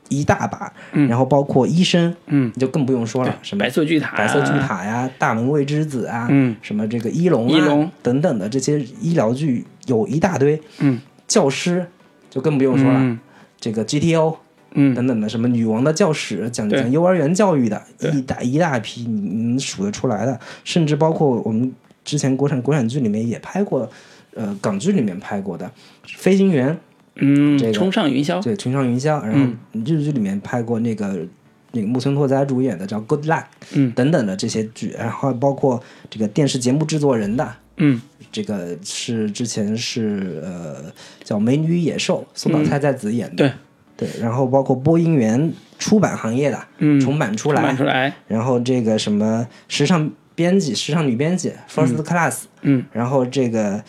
一大把，嗯。然后包括医生，嗯，就更不用说了，什么白色巨塔，白色巨，塔呀、大门未知子啊，嗯。什么这个医龙啊医龙。等等的这些医疗剧有一大堆，嗯。教师就更不用说了，嗯。这个 GTO 嗯。等等的，什么女王的教室讲讲幼儿园教育的一大一大批，你你能数得出来的，甚至包括我们之前国产国产剧里面也拍过，呃，港剧里面拍过的《飞行员》，嗯这个冲上云霄，对，《冲上云霄》，然后日剧里面拍过那个那个木村拓哉主演的叫《Good Luck》，嗯。等等的这些剧，然后包括这个电视节目制作人的，嗯。这个是之前是呃叫《美女与野兽》，松岛菜菜子演的，对对，然后包括播音员出版行业的，嗯重版出出来，版出来，然后这个什么时尚编辑、时尚女编辑 First Class，嗯。然后这个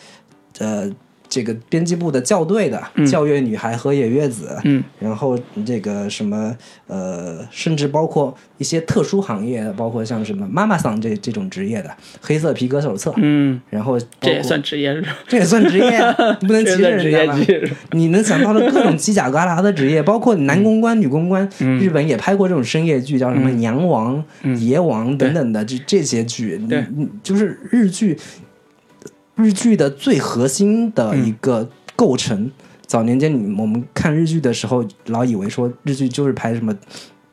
呃这个编辑部的校对的、教月女孩河野月子，嗯。然后这个什么呃，甚至包括一些特殊行业的，包括像什么妈妈桑这这种职业的黑色皮革手册，嗯，然后 [LAUGHS] [LAUGHS] 这也算职业，这也算职业，不能歧视人家吧？你能想到的各种犄角旮旯的职业，包括男公关、女公关，日本也拍过这种深夜剧，叫什么《娘王》爷王》等等的这这些剧，对。就是日剧，日剧的最核心的一个构成。早年间，你我们看日剧的时候，老以为说日剧就是拍什么《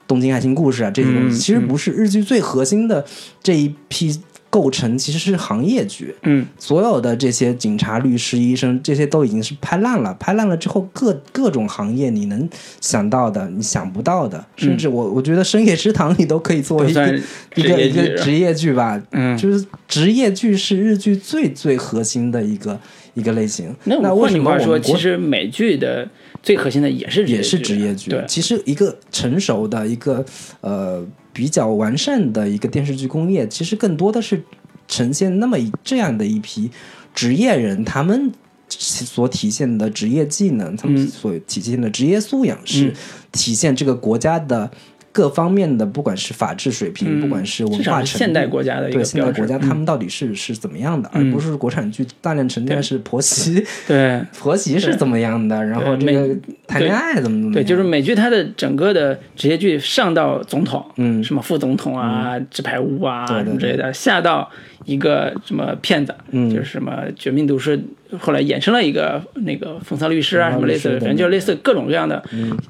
东京爱情故事》啊这些东西，嗯其实不是。日剧最核心的这一批构成其实是行业剧，嗯所有的这些警察、律师、医生，这些都已经是拍烂了。拍烂了之后，各各种行业你能想到的，你想不到的，甚至我我觉得深夜食堂你都可以作为一个一个一个职业剧吧。嗯就是职业剧是日剧最最核心的一个一个类型。那那为什换句话说，么我们国其实美剧的最核心的也是也是职职业剧。对，其实一个成熟的一个呃比较完善的一个电视剧工业，其实更多的是呈现那么一这样的一批职业人，他们所体现的职业技能，他们嗯所体现的职业素养，是嗯体现这个国家的。各方面的，不管是法治水平，嗯不管是文化程度，现代国家的一对个现代国家，他嗯。们到底是、是怎么样的，嗯而不是国产剧大量沉淀是婆媳 [LAUGHS] 对 [LAUGHS] 婆媳是怎么样的，然后这个谈恋爱怎么怎么样对，就是美剧它的整个的职业剧上到总统，嗯。什么副总统啊、纸牌屋啊什么之类的，下到一个什么骗子，嗯。就是什么绝命毒师，后来衍生了一个那个风骚律师啊，什么类似的，反正就是类似各种各样的，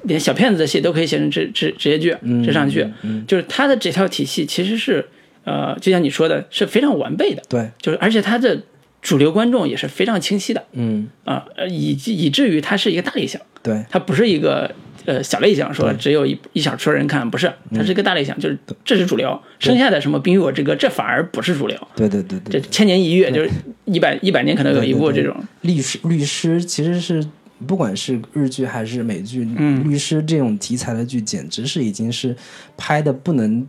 连小骗子的戏都可以写成职职职业剧、嗯职场剧，就是他的这套体系其实是呃，就像你说的，是非常完备的，对，就是而且他的主流观众也是非常清晰的。嗯，啊，呃以及以至于它是一个大理想。对，它不是一个呃小类型，说只有一一小撮人看，不是，嗯它是一个大类型，就是这是主流，剩下的什么《冰与火之歌》，这反而不是主流，对对对对，这千年一遇，就是一百一百年可能有一部这种，律师律师其实是不管是日剧还是美剧，嗯。律师这种题材的剧，简直是已经是拍的不能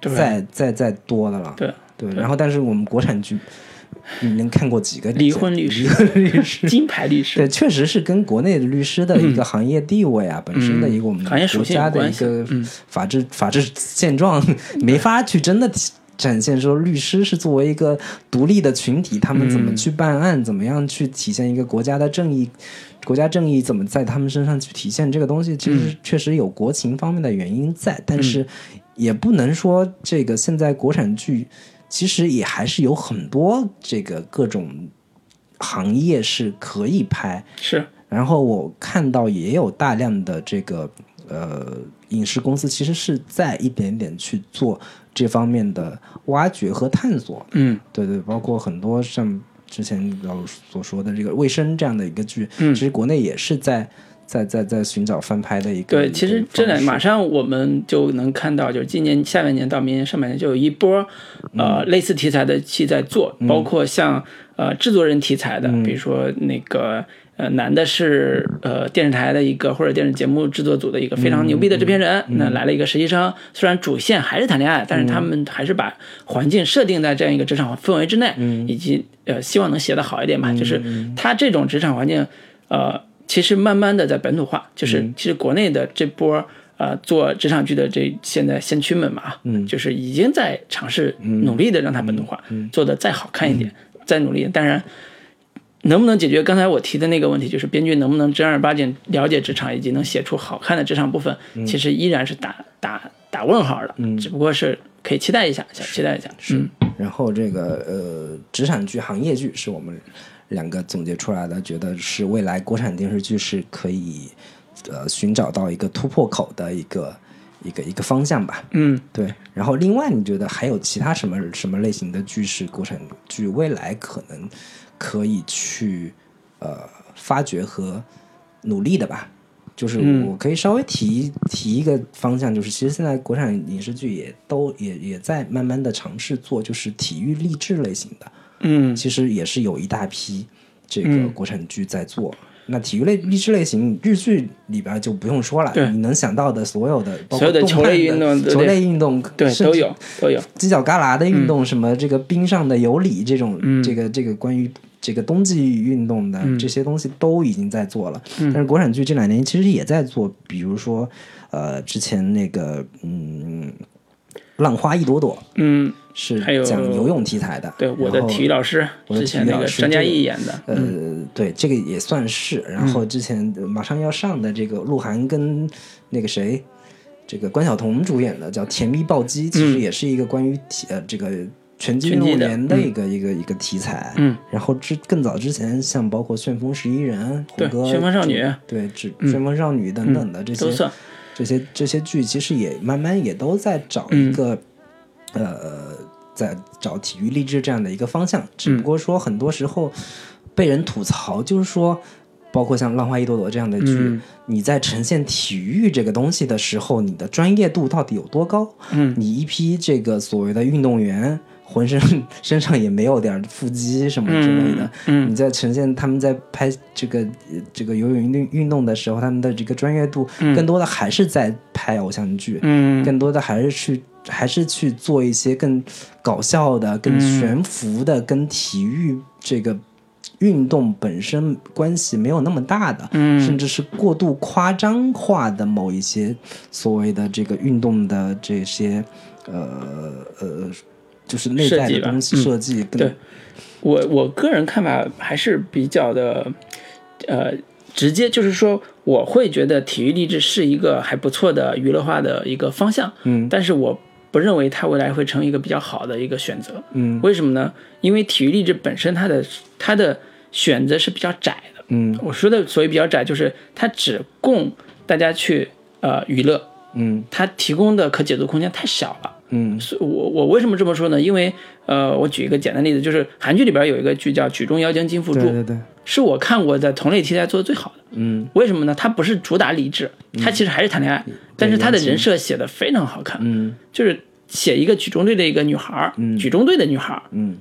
再再再多的了。对对，然后但是我们国产剧，你能看过几个离婚律师离婚律师？[LAUGHS] 金牌律师对，确实是跟国内的律师的一个行业地位啊，本身的一个我们国家的一个嗯法治、法治现状，没法去真的展现说律师是作为一个独立的群体，他们怎么嗯去办案，怎么样去体现一个国家的正义。国家正义怎么在他们身上去体现？这个东西其嗯实确实有国情方面的原因在，但是也不能说这个现在国产剧其实也还是有很多这个各种行业是可以拍，是。然后我看到也有大量的这个呃影视公司其实是在一点点去做这方面的挖掘和探索。嗯。对对，包括很多像之前老所说的这个《卫生》这样的一个剧，嗯。其实国内也是在在在在寻找翻拍的一个。对，其实这两两马上我们就能看到，就是今年下半年到明年上半年就有一波呃类似题材的戏在做，包括像呃制作人题材的，比如说那个。呃，男的是呃电视台的一个或者电视节目制作组的一一个非常牛逼的制片人，那来了一个实习生，虽然主线还是谈恋爱，但是他们还是把环境设定在这样一个职场氛围之内，以及呃希望能写得好一点吧，就是他这种职场环境，呃，其实慢慢的在本土化，就是其实国内的这波。呃，做职场剧的这现在先驱们嘛，嗯，就是已经在尝试努力的让它本土化，做的再好看一点，再努力。当然，能不能解决刚才我提的那个问题，就是编剧能不能正儿八经了解职场，以及能写出好看的职场部分，其实依然是打打打问号的，只不过是可以期待一下，想期待一下，嗯。然后这个呃，职场剧、行业剧是我们两个总结出来的，觉得是未来国产电视剧是可以呃寻找到一个突破口的一个一个一个方向吧。嗯。对，然后另外你觉得还有其他什么什么类型的剧是国产剧未来可能可以去呃发掘和努力的吧？就是嗯我可以稍微提提一个方向，就是其实现在国产影视剧也都也也在慢慢的尝试做，就是体育励志类型的，嗯。其实也是有一大批这个嗯。国产剧在做。那体育类励志类型日剧里边就不用说了，你能想到的所有的，包括所有的球类运动球类运动，对，都有都有，犄角旮旯的运动，什么这个冰上的有理这种，嗯。这个这个关于这个冬季运动的、这些东西都已经在做了。嗯。但是国产剧这两年其实也在做，比如说呃，之前那个嗯，浪花一朵朵嗯，是还有讲游泳题材的，对，我的体育老师我的体育老师张嘉译演的，呃，对，这个也算是。然后之前呃马上要上的这个鹿晗跟那个谁，这个关晓彤主演的叫《甜蜜暴击》，其实也是一个关于体呃这个拳击运动的员的一个一个一个题材。嗯，然后之更早之前，像包括《旋风十一人》、对虎哥、旋风少女。对，只旋风少女等等的这些都算，这些这些剧，其实也慢慢也都在找嗯一个、呃，在找体育励志这样的一个方向。只不过说很多时候被人吐槽，就是说，包括像《浪花一朵朵》这样的剧，嗯你在呈现体育这个东西的时候，你的专业度到底有多高？嗯，你一批这个所谓的运动员。浑身身上也没有点腹肌什么之类的，嗯嗯。你在呈现他们在拍这个呃这个游泳运动运动的时候，他们的这个专业度，更多的还是在拍偶像剧，嗯。更多的还是去还是去做一些更搞笑的、更悬浮的、跟体育这个运动本身关系没有那么大的，嗯。甚至是过度夸张化的某一些所谓的这个运动的这些呃呃，就是内在的东西嗯设计更，对我我个人看法还是比较的，呃，直接，就是说我会觉得体育励志是一个还不错的娱乐化的一个方向，嗯但是我不认为它未来会成为一个比较好的一个选择，嗯为什么呢？因为体育励志本身它的它的选择是比较窄的，嗯我说的所谓比较窄，就是它只供大家去呃娱乐，嗯它提供的可解读空间太小了。嗯。是我我为什么这么说呢？因为呃，我举一个简单例子，就是韩剧里边有一个剧叫《举重妖精金福珠对》，对对，是我看过的同类题材做的最好的。嗯。为什么呢？它不是主打励志，它其实还是谈恋爱，但是它的人设写的非常好看，嗯。就是写一个举重队的一个女孩儿，举重队的女孩儿嗯。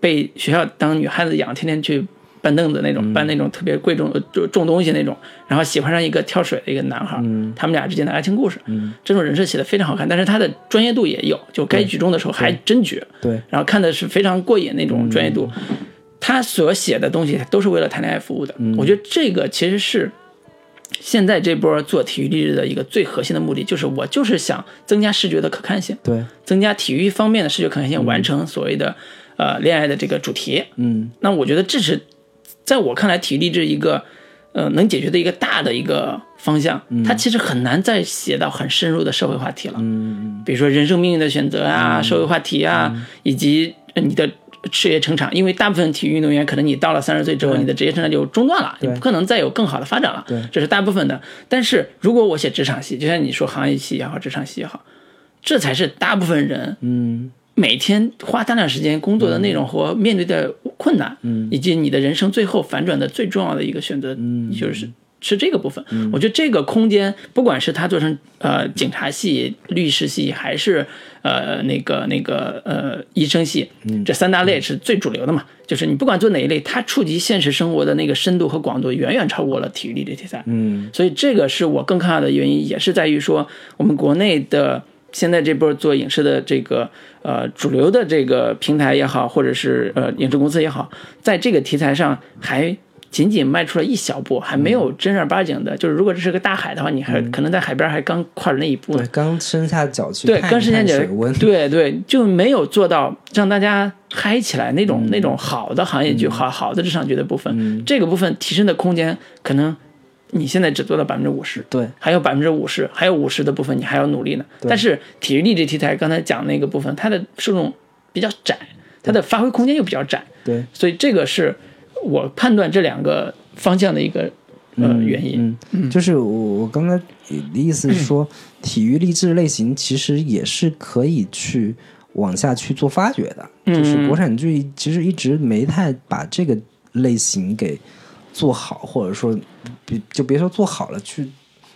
被学校当女汉子养，天天去搬凳子那种，搬那种特别贵重就重重东西那种，然后喜欢上一个跳水的一个男孩，他们俩之间的爱情故事，这种人设写的非常好看，但是他的专业度也有，就该举重的时候还真举，对，然后看的是非常过瘾那种专业度。他所写的东西都是为了谈恋爱服务的，我觉得这个其实是现在这波做体育励志的一个最核心的目的，就是我就是想增加视觉的可看性，对，增加体育方面的视觉可看性，完成所谓的呃恋爱的这个主题。嗯。那我觉得这是在我看来体育励志一个呃能解决的一个大的一个方向，它其实很难再写到很深入的社会话题了。嗯比如说人生命运的选择啊、社会话题啊，以及呃你的事业成长。因为大部分体育运动员，可能你到了三十岁之后，你的职业生涯就中断了，你不可能再有更好的发展了。对这是大部分的。但是如果我写职场戏，就像你说行业戏也好，职场戏也好，这才是大部分人嗯每天花大量时间工作的内容和面对的困难，嗯以及你的人生最后反转的最重要的一个选择，嗯就是是这个部分。我觉得这个空间，不管是他做成呃警察系、律师系，还是呃那个那个呃医生系，嗯这三大类是最主流的嘛。就是你不管做哪一类，它触及现实生活的那个深度和广度，远远超过了体育励志题材。嗯所以这个是我更看好的原因，也是在于说我们国内的现在这波做影视的这个呃主流的这个平台也好，或者是呃影视公司也好，在这个题材上还仅仅迈出了一小步，还没有正儿八经的。就是如果这是个大海的话，你还可能在海边还刚跨了那一步对，。刚伸下脚去对，刚伸下脚去，对对，就没有做到让大家嗨起来那种、那种好的行业剧、好好的职场剧的部分。这个部分提升的空间，可能你现在只做到百分之五十，对还有百分之五十，还有五十的部分你还要努力呢。但是体育励志题材刚才讲那个部分，它的受众比较窄，它的发挥空间又比较窄，对所以这个是我判断这两个方向的一个呃原因。嗯，就是我我刚才的意思是说，[CLEARS THROAT] 体育励志类型其实也是可以去往下去做发掘的。就是国产剧其实一直没太把这个类型给做好，或者说别就别说做好了，去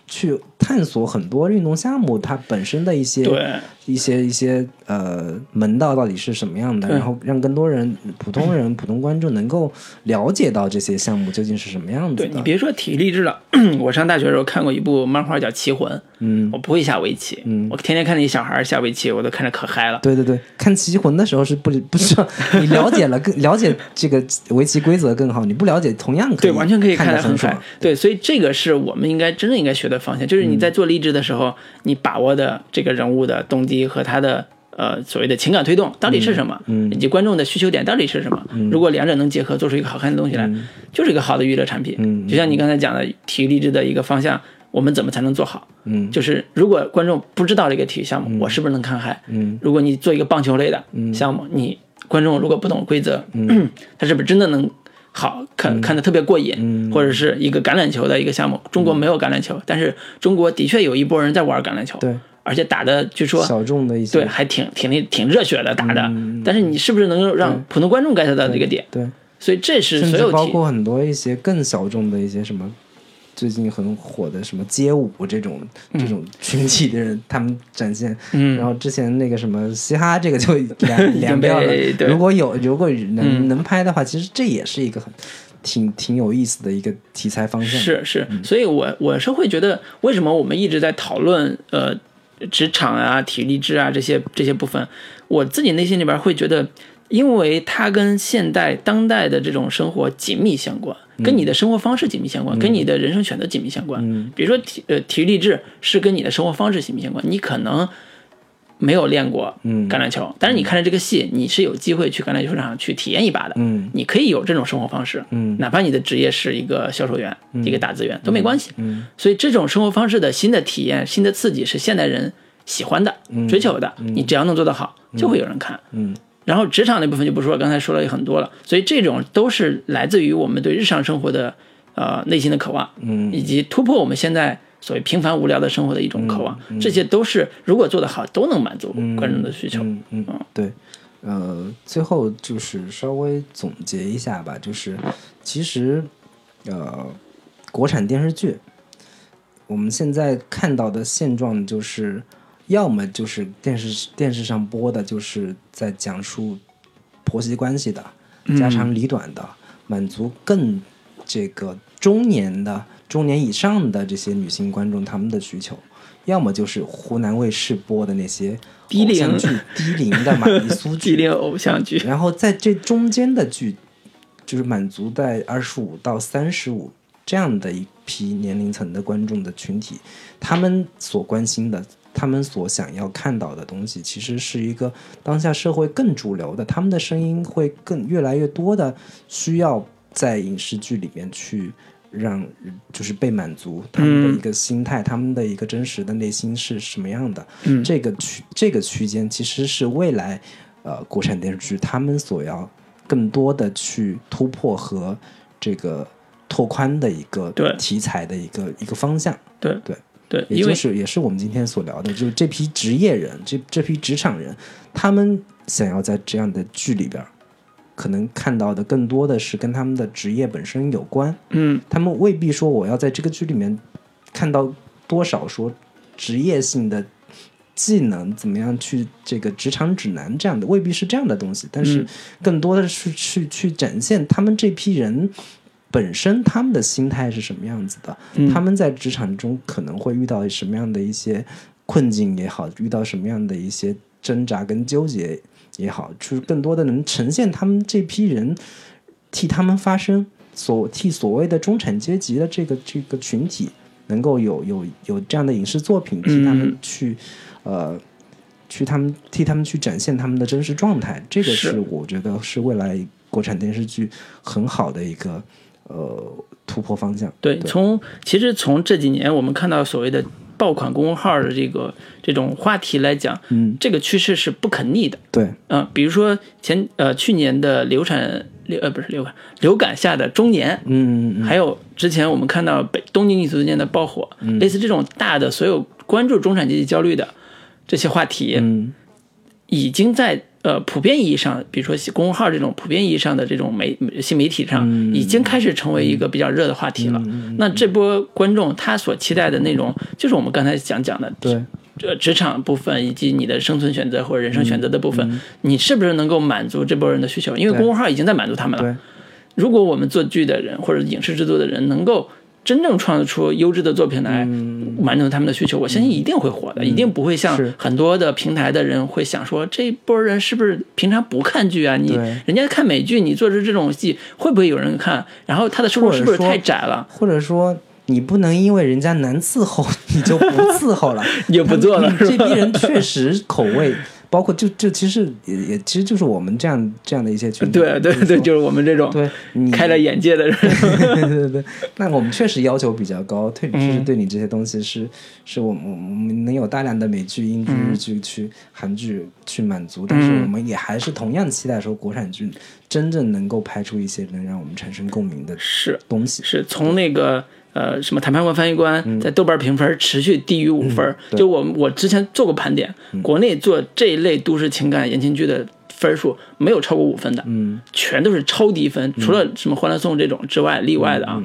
去探索很多运动项目它本身的一些对一些一些呃门道到底是什么样的，然后让更多人普通人 [CLEARS THROAT] 普通观众能够了解到这些项目究竟是什么样子的。对你别说体育励志了，[CLEARS THROAT] 我上大学的时候看过一部漫画叫《棋魂》，嗯我不会下围棋，嗯我天天看那小孩下围棋，我都看着可嗨了。对对对，看棋魂的时候是不不知道 [LAUGHS] 你了解了更了解这个围棋规则更好，你不了解同样可以对，完全可以看得很得爽嗨。。对，所以这个是我们应该真正应该学的方向，就是你在做励志的时候，你把握的这个人物的动机和他的呃所谓的情感推动到底是什么，嗯以及观众的需求点到底是什么。如果两者能结合，做出一个好看的东西来，就是一个好的娱乐产品。嗯就像你刚才讲的体育励志的一个方向，我们怎么才能做好？嗯就是如果观众不知道这个体育项目，我是不是能看嗨？嗯如果你做一个棒球类的项目，你观众如果不懂规则，[CLEARS THROAT] 他是不是真的能好看看的特别过瘾？或者是一个橄榄球的一个项目，中国没有橄榄球，但是中国的确有一波人在玩橄榄球，对，而且打的据说小众的一些对还挺挺那挺热血的打的，但是你是不是能够让普通观众 get 到这个点？对，所以这是所有体包括很多一些更小众的一些什么。最近很火的什么街舞这种这种群体的人，他们展现，嗯。然后之前那个什么嘻哈，这个就凉凉掉了。对。如果有如果能、嗯。能拍的话，其实这也是一个很挺挺有意思的一个题材方向。是是，所以我我是会觉得，为什么我们一直在讨论呃职场啊、体力制啊这些这些部分，我自己内心里边会觉得，因为它跟现代当代的这种生活紧密相关，跟你的生活方式紧密相关，跟你的人生选择紧密相关。比如说体呃体育励志是跟你的生活方式紧密相关，你可能。没有练过嗯橄榄球，但是你看了这个戏，你是有机会去橄榄球场去体验一把的。嗯你可以有这种生活方式，嗯哪怕你的职业是一个销售员、一个打字员都没关系。嗯所以这种生活方式的新的体验、新的刺激是现代人喜欢的、追求的。你只要能做得好，就会有人看。嗯然后职场那部分就不说了，刚才说了也很多了。所以这种都是来自于我们对日常生活的呃内心的渴望，嗯以及突破我们现在所谓平凡无聊的生活的一种渴望。嗯这些都是如果做得好，都能满足观众的需求。嗯嗯，对，呃，最后就是稍微总结一下吧，就是其实呃，国产电视剧我们现在看到的现状就是，要么就是电视电视上播的，就是在讲述婆媳关系的、家长里短的。满足更这个中年的、中年以上的这些女性观众他们的需求，要么就是湖南卫视播的那些低龄剧、低龄的玛丽苏剧，[LAUGHS] 低龄偶像剧，然后在这中间的剧，就是满足在二十五到三十五这样的一批年龄层的观众的群体，他们所关心的，他们所想要看到的东西，其实是一个当下社会更主流的，他们的声音会更越来越多的需要在影视剧里面去。让就是被满足，他们的一个心态，他们的一个真实的内心是什么样的？嗯这个区这个区间其实是未来呃国产电视剧他们所要更多的去突破和这个拓宽的一个对题材的一个一个方向。对对对，也就是也是我们今天所聊的，就是这批职业人，这这批职场人，他们想要在这样的剧里边儿，可能看到的更多的是跟他们的职业本身有关。嗯他们未必说我要在这个剧里面看到多少说职业性的技能，怎么样去这个职场指南这样的，未必是这样的东西，但是嗯更多的是去去展现他们这批人。本身他们的心态是什么样子的？嗯他们在职场中可能会遇到什么样的一些困境也好，遇到什么样的一些挣扎跟纠结也好，就是更多的能呈现他们这批人替他们发声，所替所谓的中产阶级的这个这个群体能够有有有这样的影视作品替他们嗯去、呃。去他们替他们去展现他们的真实状态，这个是是我觉得是未来国产电视剧很好的一个呃突破方向。对，从其实从这几年我们看到所谓的爆款公众号的这个这种话题来讲，嗯，这个趋势是不可逆的。对，嗯、比如说前呃去年的流产流呃不是流感流感下的中年，嗯嗯还有之前我们看到北东京女子图鉴的爆火，嗯。类似这种大的所有关注中产阶级焦虑的这些话题，嗯。已经在呃普遍意义上，比如说公众号这种普遍意义上的这种媒新媒体上，嗯。已经开始成为一个比较热的话题了。那这波观众他所期待的内容，就是我们刚才讲讲的，对，呃，职场部分以及你的生存选择或者人生选择的部分，嗯。你是不是能够满足这波人的需求？因为公众号已经在满足他们了。对，如果我们做剧的人或者影视制作的人能够真正创作出优质的作品来满足他们的需求，我相信一定会火的，一定不会像很多的平台的人会想说，这波人是不是平常不看剧啊？你人家看美剧，你做出这种戏会不会有人看？然后他的收入是不是太窄了？或者说你不能因为人家难伺候，你就不伺候了，[LAUGHS] [LAUGHS] 你就不做了这批人确实口味，包括就就其实也也其实就是我们这样这样的一些群体，对对对，就是是我们这种对你开了眼界的人。[LAUGHS] 对对对，那我们确实要求比较高，对，嗯。就是对你这些东西是是我们我们能有大量的美剧、英剧、日剧去韩剧去满足，但是嗯。我们也还是同样期待说国产剧真正能够拍出一些能让我们产生共鸣的是东西。是从那个呃什么谈判官、翻译官在豆瓣评分持续低于五分，就我我之前做过盘点，国内做这一类都市情感言情剧的分数没有超过五分的，嗯，全都是超低分，除了什么《欢乐颂》这种之外，例外的嗯啊。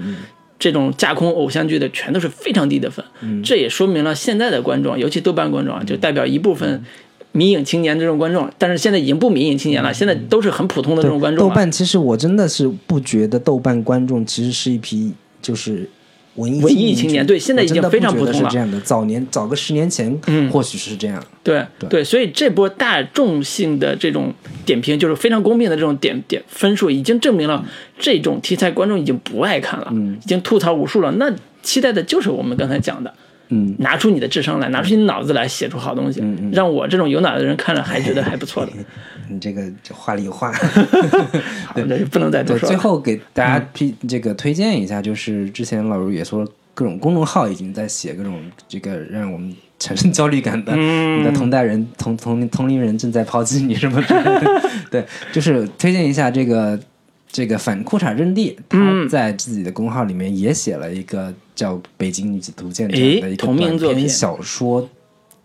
这种架空偶像剧的全都是非常低的分，嗯。这也说明了现在的观众，尤其豆瓣观众啊，就代表一部分迷影青年这种观众，但是现在已经不迷影青年了，现在都是很普通的这种观众。豆瓣其实我真的是不觉得豆瓣观众其实是一批就是文艺文艺青年对现在已经非常普通了。早年早个十年前，嗯或许是这样。对对所以这波大众性的这种点评，就是非常公平的这种点点分数，已经证明了这种题材观众已经不爱看了，嗯已经吐槽无数了。那期待的就是我们刚才讲的，嗯，拿出你的智商来，拿出你的脑子来写出好东西，嗯嗯让我这种有脑的人看了还觉得还不错的。[LAUGHS] 你这个这话里有话。[LAUGHS] 好，这是不能再多对，说了。最后给大家推这个推荐一下，就是之前老卢也说，各种公众号已经在写各种这个让我们产生焦虑感的，嗯你的同代人、同同同龄人正在抛弃你什么之类的。[LAUGHS] 对，就是推荐一下这个这个反裤衩阵地，他嗯。在自己的公号里面也写了一个叫《北京女子图鉴》这样的一个同名作品短篇小说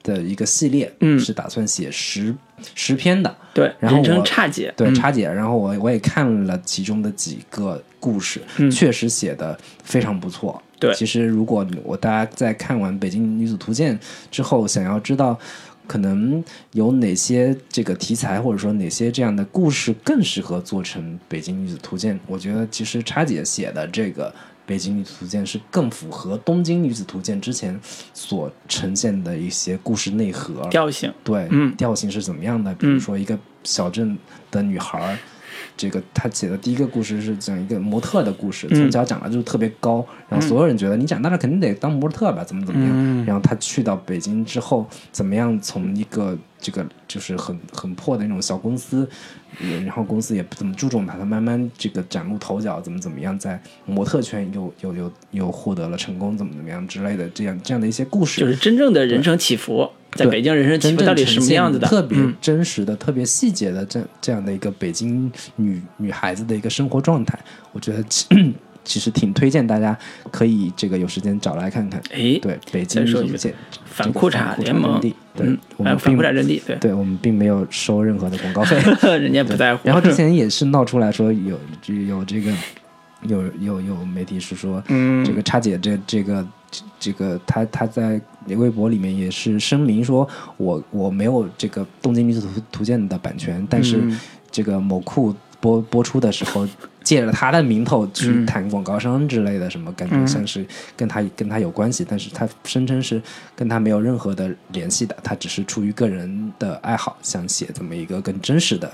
的一个系列，嗯。是打算写十十篇的。对，然后我差解，对，嗯。插姐，然后我我也看了其中的几个故事，嗯。确实写的非常不错。对。其实如果我大家在看完《北京女子图鉴》之后，想要知道可能有哪些这个题材，或者说哪些这样的故事更适合做成《北京女子图鉴》？我觉得其实叉姐写的这个。北京女子图鉴是更符合东京女子图鉴之前所呈现的一些故事内核调性，对，嗯调性是怎么样的？比如说一个小镇的女孩儿，这个他写的第一个故事是讲一个模特的故事，从小长得就特别高，然后所有人觉得你长大了肯定得当模特吧，怎么怎么样？然后他去到北京之后，怎么样从一个这个就是很很破的那种小公司，呃然后公司也不怎么注重他，他慢慢这个崭露头角，怎么怎么样，在模特圈又又又又获得了成功，怎么怎么样之类的这样这样的一些故事，就是真正的人生起伏，在北京人生起真正伏到底是什么样子的？特别嗯真实的、特别细节的这这样的一个北京女女孩子的一个生活状态，我觉得其其实挺推荐大家可以这个有时间找来看看。哎，对，北京反裤衩联盟，对，嗯，我们并裤衩阵地，对，对我们并没有收任何的广告费。[LAUGHS] 人家不在乎。然后之 [LAUGHS] 前也是闹出来说有有有这个有有有媒体是说，嗯这个叉姐这这个这个他他在微博里面也是声明说，我我没有这个《东京女子图图鉴》的版权，但是嗯这个某库播播出的时候。借着他的名头去嗯谈广告商之类的，什么感觉像是跟他跟他有关系，但是他声称是跟他没有任何的联系的，他只是出于个人的爱好，想写这么一个更真实的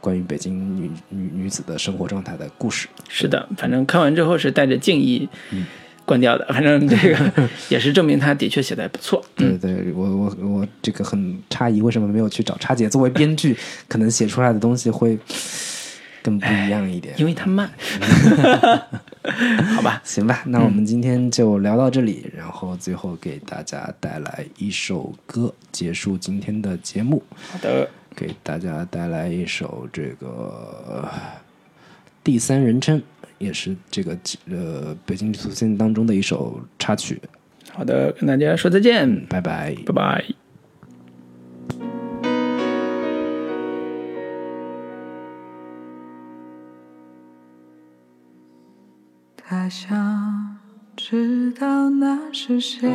关于北京女女女子的生活状态的故事。是的，反正看完之后是带着敬意嗯关掉的。反正 [LAUGHS] 这个也是证明他的确写的还不错。对对，我我我这个很诧异，为什么没有去找叉姐作为编剧，可能写出来的东西会更不一样一点。因为他慢，[LAUGHS] 好吧，[LAUGHS] 行吧，那我们今天就聊到这里，然后最后给大家带来一首歌，结束今天的节目。好的，给大家带来一首这个第三人称，也是这个呃北京图鉴当中的一首插曲。好的，跟大家说再见，拜拜。拜拜。他想知道那是谁，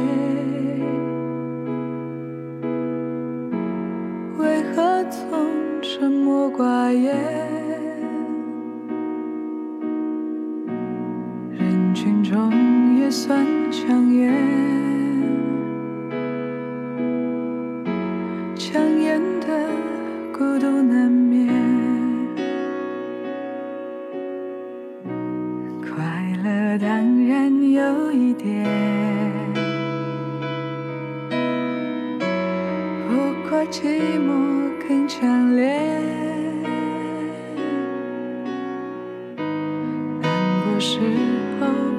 为何总沉默寡言？群中也算抢眼，抢眼的孤独难免。快乐当然有一点，不过寂寞更强烈。难过时 hope.